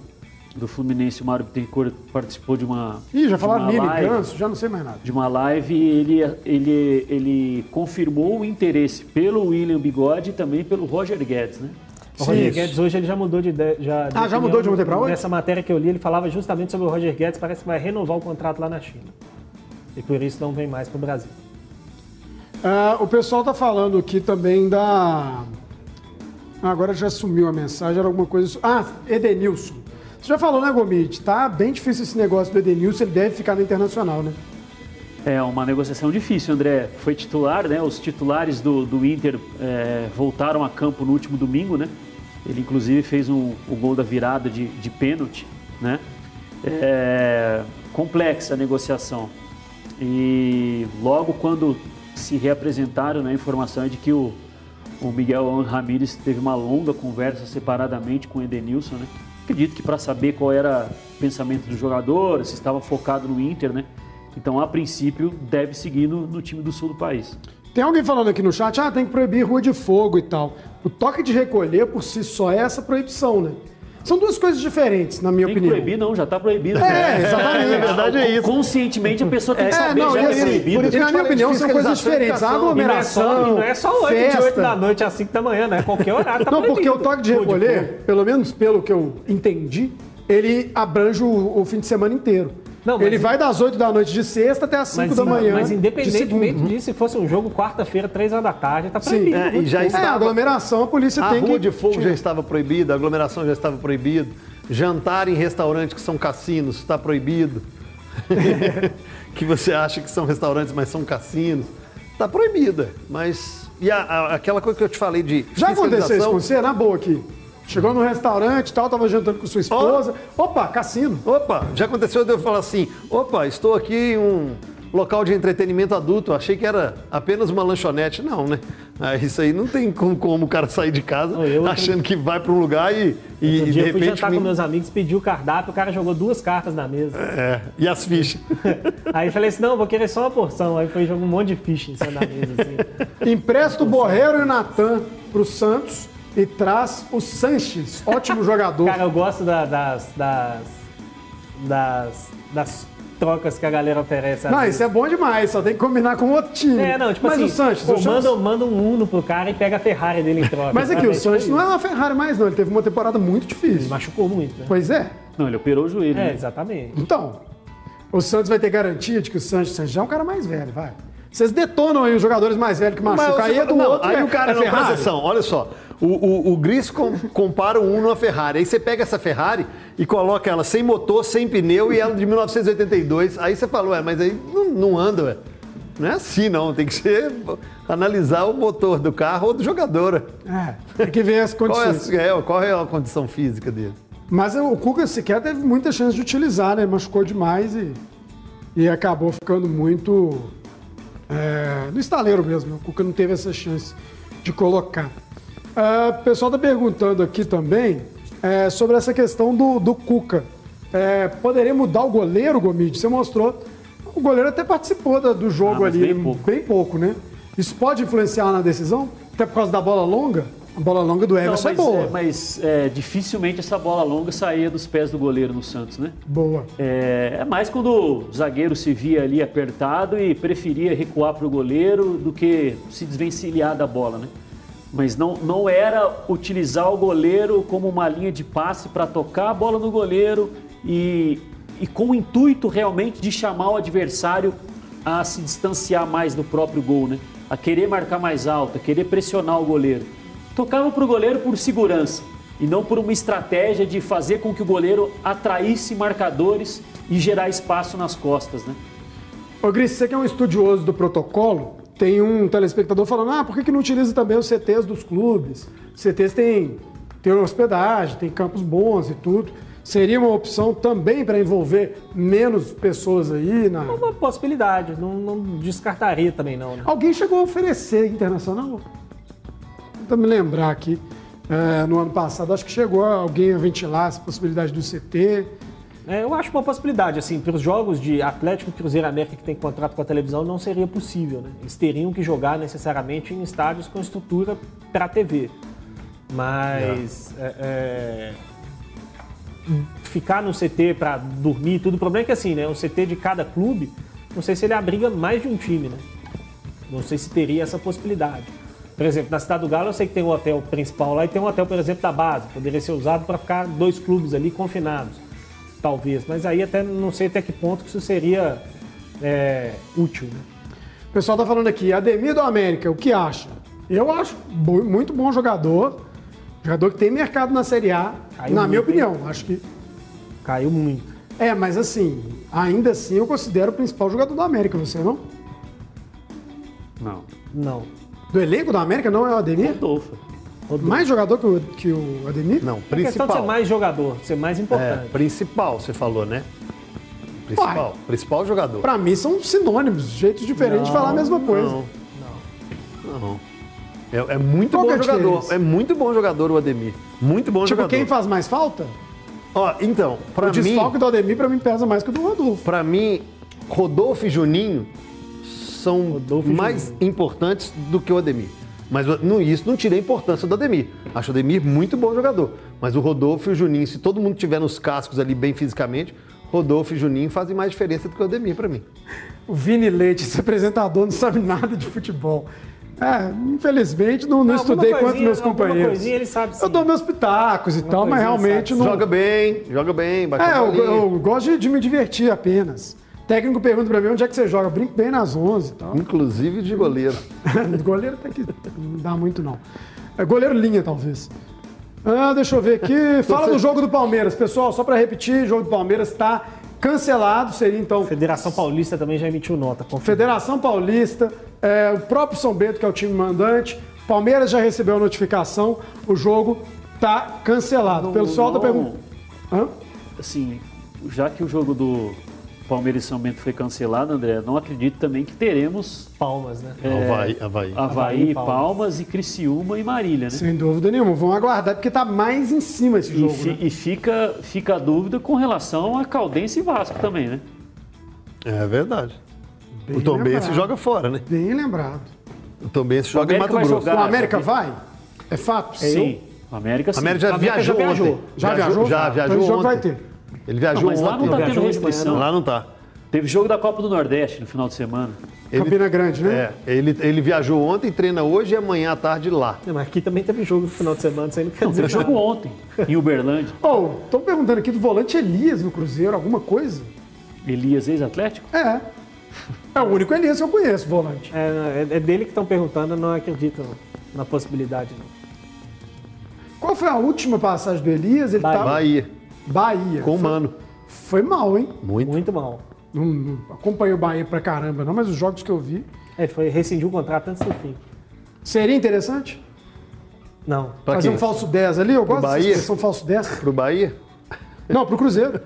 do Fluminense, o Mário Bittencourt, participou de uma. Ih, já de falaram uma Nino e live- Ganso, já não sei mais nada. de uma live e ele, ele, ele confirmou o interesse pelo William Bigode e também pelo Roger Guedes, né? O Roger Isso. Guedes hoje ele já mudou de ideia. Já, Ah, já mudou de ontem pra hoje? Nessa matéria que eu li, ele falava justamente sobre o Roger Guedes, parece que vai renovar o contrato lá na China. E por isso não vem mais para o Brasil. Ah, o pessoal tá falando aqui também da. Agora já sumiu a mensagem, era alguma coisa. Ah, Edenilson. Você já falou, né, Gomit? Tá bem difícil esse negócio do Edenilson, ele deve ficar no Internacional, né? É uma negociação difícil, André. Foi titular, né? Os titulares do, do Inter é, voltaram a campo no último domingo, né? Ele, inclusive, fez um, o gol da virada de, de pênalti, né? É, complexa a negociação. E logo quando se reapresentaram, né, a informação é de que o, o Miguel Ramírez teve uma longa conversa separadamente com o Edenilson, né? Acredito que para saber qual era o pensamento do jogador, se estava focado no Inter, né? Então, a princípio, deve seguir no, no time do sul do país. Tem alguém falando aqui no chat, ah, tem que proibir rua de fogo e tal. O toque de recolher por si só é essa proibição, né? São duas coisas diferentes, na minha Tem que opinião. proibir, não, já está proibido. É, exatamente. A verdade é isso. Conscientemente a pessoa tem que É, saber, não, já e é proibido. por isso que, na minha opinião, são coisas diferentes. A aglomeração, E não é só 8 de festa. 8 da noite às 5 da manhã, né? Qualquer horário tá Não, porque o toque de recolher, pelo menos pelo que eu entendi, ele abrange o, o fim de semana inteiro. Não, mas ele vai das 8 da noite de sexta até as 5 Mas, da manhã. mas de independentemente disso, se fosse um jogo quarta-feira, 3 horas da tarde, tá Sim, proibido. É, e já. É, a estava- aglomeração, a polícia A tem que... rua de fogo já estava proibida, a aglomeração já estava proibido, jantar em restaurantes que são cassinos está proibido. *laughs* que você acha que são restaurantes, mas são cassinos. Está proibida, mas... E a- a- aquela coisa que eu te falei de Já aconteceu isso com você? Na boa aqui. Chegou no restaurante e tal, tava jantando com sua esposa. Opa, cassino. Opa, já aconteceu de eu falar assim, opa, estou aqui em um local de entretenimento adulto, achei que era apenas uma lanchonete. Não, né? Ah, Isso aí não tem como, como o cara sair de casa eu- achando que vai para um lugar e, e Outro de dia eu fui repente... jantar me- com meus amigos, pedi o cardápio, o cara jogou duas cartas na mesa. É, e as fichas. *laughs* Aí falei assim, não, vou querer só uma porção. Aí foi jogou um monte de ficha em cima da mesa, assim. Empresta o Borreiro e o Natan pro Santos e traz o Sanches, ótimo *laughs* jogador. Cara, eu gosto da- das, das, das, das trocas que a galera oferece. Não, vezes. isso é bom demais, só tem que combinar com outro time. É, não, tipo Mas assim, o Sanches, pô, o Sanches- manda, manda um Uno pro cara e pega a Ferrari dele em troca. Mas aqui, o É tipo Sanches isso. não é uma Ferrari mais, não. Ele teve uma temporada muito difícil. Ele machucou muito, né? Pois é. Não, ele operou o joelho. É, né? exatamente. Então, o Santos vai ter garantia de que o Sanches, o Sanches já é um cara mais velho, vai. Vocês detonam aí os jogadores mais velhos que machucam. Aí é do não, outro, aí é- o cara é não presta Ferrari. atenção. Olha só, o, o, o Gris com- compara o Uno à Ferrari. Aí você pega essa Ferrari e coloca ela sem motor, sem pneu e ela de 1982. Aí você falou, ué, mas aí não, não anda, ué. Não é assim, não. Tem que ser analisar o motor do carro ou do jogador. É, tem que ver as *laughs* Qual é, condições. é, qual é a condição física dele? Mas o Cuca sequer teve muita chance de utilizar, né? Machucou demais e, e acabou ficando muito é, no estaleiro mesmo. O Cuca não teve essa chance de colocar. É, o pessoal está perguntando aqui também é, sobre essa questão do, do Cuca. É, poderia mudar o goleiro, Gomide? Você mostrou. O goleiro até participou da- do jogo Ah, ali, bem pouco. bem pouco, né? Isso pode influenciar na decisão? Até por causa da bola longa? A bola longa do Everson mas, é boa. é, mas é, dificilmente essa bola longa saía dos pés do goleiro no Santos, né? Boa. É, é mais quando o zagueiro se via ali apertado e preferia recuar para o goleiro do que se desvencilhar da bola, né? Mas não, não era utilizar o goleiro como uma linha de passe para tocar a bola no goleiro e, e com o intuito realmente de chamar o adversário a se distanciar mais do próprio gol, né? A querer marcar mais alto, a querer pressionar o goleiro. Tocava para o goleiro por segurança e não por uma estratégia de fazer com que o goleiro atraísse marcadores e gerar espaço nas costas, né? Ô, Gris, você que é um estudioso do protocolo, tem um telespectador falando, ah, por que, que não utiliza também os CTs dos clubes? CTs tem, tem hospedagem, tem campos bons e tudo. Seria uma opção também para envolver menos pessoas aí na... Uma possibilidade, não, não descartaria também não. Né? Alguém chegou a oferecer internacional? Tenta me lembrar aqui. é, no ano passado, acho que chegou alguém a ventilar essa possibilidade do CT. É, eu acho uma possibilidade, assim, para os jogos de Atlético e Cruzeiro América que tem contrato com a televisão, não seria possível, né? Eles teriam que jogar necessariamente em estádios com estrutura para TV. Mas é, é, ficar no CT para dormir e tudo, o problema é que assim, né? O CT de cada clube, não sei se ele abriga mais de um time, né? Não sei se teria essa possibilidade. Por exemplo, na Cidade do Galo eu sei que tem um hotel principal lá e tem um hotel, por exemplo, da base. Poderia ser usado para ficar dois clubes ali confinados, talvez. Mas aí até não sei até que ponto que isso seria é, útil. Né? O pessoal tá falando aqui, Ademir do América, o que acha? Eu acho muito bom jogador, jogador que tem mercado na Série A, Caiu na minha opinião. Acho que Caiu muito. é, mas assim, ainda assim eu considero o principal jogador do América, você não? Não. Não. Do elenco do América não é o Ademir? Rodolfo. Mais jogador que o, que o Ademir? Não, A questão de ser principal. mais jogador, ser mais É, importante. principal, você falou, né? Principal. Principal jogador. Pra mim são sinônimos, jeitos diferentes de falar a mesma coisa. Não. Não. É, é muito Qual é bom a jogador. É muito bom jogador o Ademir. Muito bom tipo, jogador. quem faz mais falta? Ó, então, pra o desfalque mim, do Ademir pra mim pesa mais que o do Rodolfo. pra mim, Rodolfo e Juninho são Rodolfo mais Juninho. importantes do que o Ademir. Mas não, isso não tira a importância do Ademir. Acho o Ademir muito bom jogador. Mas o Rodolfo e o Juninho, se todo mundo tiver nos cascos ali bem fisicamente, Rodolfo e Juninho fazem mais diferença do que o Ademir pra mim. O Vini Leite, esse apresentador, não sabe nada de futebol. É, infelizmente não, não, Não, estudei quanto coisinha- meus alguma companheiros. coisinha ele sabe sim. Eu dou meus pitacos e tal, mas realmente sabe não. Joga bem, joga bem, bate É, eu, eu gosto de, de me divertir apenas. O técnico pergunta pra mim onde é que você joga. Eu brinco bem nas 11 e tal. Inclusive de goleiro. *laughs* goleiro tem que não dá muito não. É goleiro linha, talvez. Ah, deixa eu ver aqui. *laughs* Fala do jogo do Palmeiras. Pessoal, só pra repetir, o jogo do Palmeiras está cancelado. Seria então Federação Paulista também já emitiu nota. confirma. Federação Paulista, é, o próprio São Bento, que é o time mandante. Palmeiras já recebeu a notificação, o jogo tá cancelado. Pelo pessoal tá não. perguntando. Hã? Assim, já que o jogo do Palmeiras e São Bento foi cancelado, André, não acredito também que teremos Palmas, né? é, Havaí, Havaí. Havaí, Havaí, Palmas. Palmas. e Criciúma e Marília, né? Sem dúvida nenhuma. Vamos aguardar, porque tá mais em cima esse E, jogo. fi- né? e fica, fica a dúvida com relação a Caldense e Vasco também, né? É verdade. Bem o Tom lembrado. joga fora, né? Bem lembrado. O Tom Bense joga em Mato Grosso. jogar. o América já vai? É fato? Sim. O América sim. A América já América viajou já viajou. ontem. Já viajou? Já Então viajou esse jogo ontem. vai ter. Ele viajou Não, mas lá ontem. não tá viajou tendo de manhã, restrição. Lá não tá. Teve jogo da Copa do Nordeste no final de semana. Ele- Campina Grande, né? É, ele, ele viajou ontem, treina hoje e amanhã à tarde lá. Não, mas aqui também teve jogo no final de semana, isso aí não quer Não, dizer teve nada. jogo ontem, em Uberlândia. *laughs* Oh, estão perguntando aqui do volante Elias no Cruzeiro, alguma coisa? Elias, ex-atlético? É. É o único Elias que eu conheço, volante. É, é- é dele que estão perguntando, eu não acredito na possibilidade. Não. Qual foi a última passagem do Elias? Ele Bahia. tava... Bahia, Bahia. com o Foi- Mano. Foi mal, hein? Muito. Muito mal. Não, não acompanhei o Bahia pra caramba, não, mas os jogos que eu vi. É, foi rescindiu o contrato antes do fim. Seria interessante? Não. Pra Fazer quem? um falso 10 ali? Eu gosto dessa Bahia? expressão falso 10. Pro Bahia? Não, pro Cruzeiro.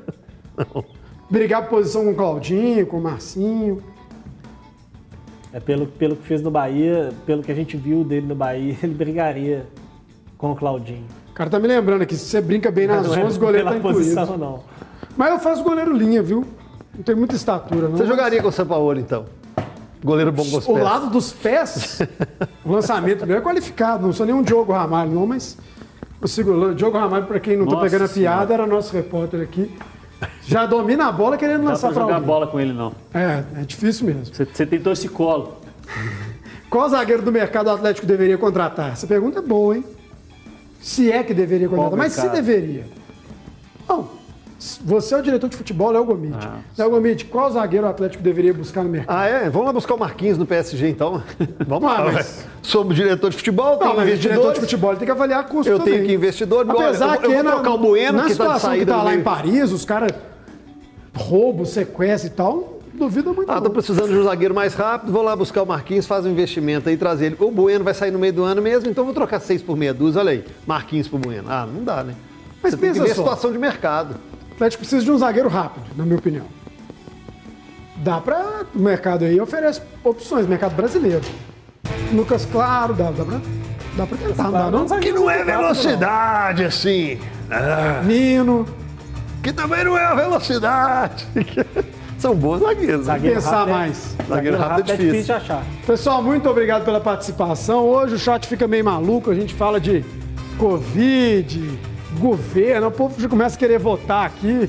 *laughs* Brigar por posição com o Claudinho, com o Marcinho. É pelo, pelo que fez no Bahia, pelo que a gente viu dele no Bahia, *laughs* ele brigaria com o Claudinho. O cara tá me lembrando aqui, se você brinca bem nas Não é 11, o goleiro tá incluído. posição, não. Mas eu faço goleiro linha, viu? Não tem muita estatura, não. Você jogaria com o Sampaoli, então? Goleiro bom com os O pés. lado dos pés, *laughs* o lançamento meu é qualificado. Não sou nenhum Diogo Ramalho, não, mas consigo. O Diogo Ramalho, para quem não tá Nossa pegando a piada, Senhora. era nosso repórter aqui. Já domina a bola querendo Não dá lançar pra para jogar alguém. bola com ele, não. É, é difícil mesmo. Você, você tentou esse colo. Qual zagueiro do mercado Atlético deveria contratar? Essa pergunta é boa, hein? Se é que deveria contratar, mas se deveria. Não. Você é o diretor de futebol, Léo Gomide. Ah. Léo Gomide, qual zagueiro o Atlético deveria buscar no mercado? Ah, é? Vamos lá buscar o Marquinhos no PSG, então. *laughs* Vamos lá, Ah, mas- mas... Somos diretor de futebol, tem Não, diretor de futebol ele tem que avaliar custo Eu também. tenho que investidor. Olha, Apesar eu vou- que eu vou na, trocar o Bueno, na que tá de situação saída que tá no lá meio. em Paris, os caras roubam, sequestram e tal, duvido muito. Ah, tô precisando de um zagueiro mais rápido, vou lá buscar o Marquinhos, faz um investimento aí, trazer ele. O Bueno vai sair no meio do ano mesmo, então vou trocar seis por meia dúzia, olha aí. Marquinhos pro Bueno. Ah, não dá, né? Mas Você tem que pensa ver a só. situação de mercado. O Atlético precisa de um zagueiro rápido, na minha opinião. Dá pra. O mercado aí oferece opções, mercado brasileiro. Lucas Claro, dá, dá pra. Dá pra tentar, não dá não? Que não é velocidade, assim. Ah, Nino. que também não é a velocidade. *laughs* São bons zagueiros. né? Zagueiro Pensar rápido é- mais. Zagueiro rápido é difícil. de achar. Pessoal, muito obrigado pela participação. Hoje o chat fica meio maluco, a gente fala de Covid, governo, o povo já começa a querer votar aqui.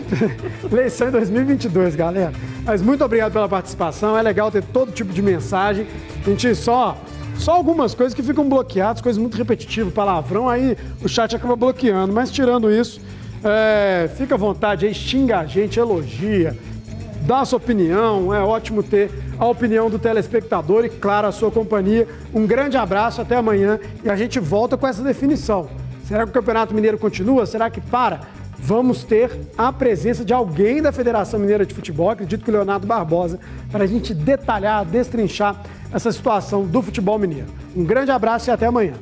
*laughs* Eleição em 2022, galera. Mas muito obrigado pela participação, é legal ter todo tipo de mensagem. A gente só. Só algumas coisas que ficam bloqueadas, coisas muito repetitivas, palavrão, aí o chat acaba bloqueando. Mas tirando isso, é, fica à vontade aí, xinga a gente, elogia, dá sua opinião. É ótimo ter a opinião do telespectador e, claro, a sua companhia. Um grande abraço, até amanhã e a gente volta com essa definição. Será que o Campeonato Mineiro continua? Será que para? Vamos ter a presença de alguém da Federação Mineira de Futebol, acredito que o Leonardo Barbosa, para a gente detalhar, destrinchar essa situação do futebol mineiro. Um grande abraço e até amanhã.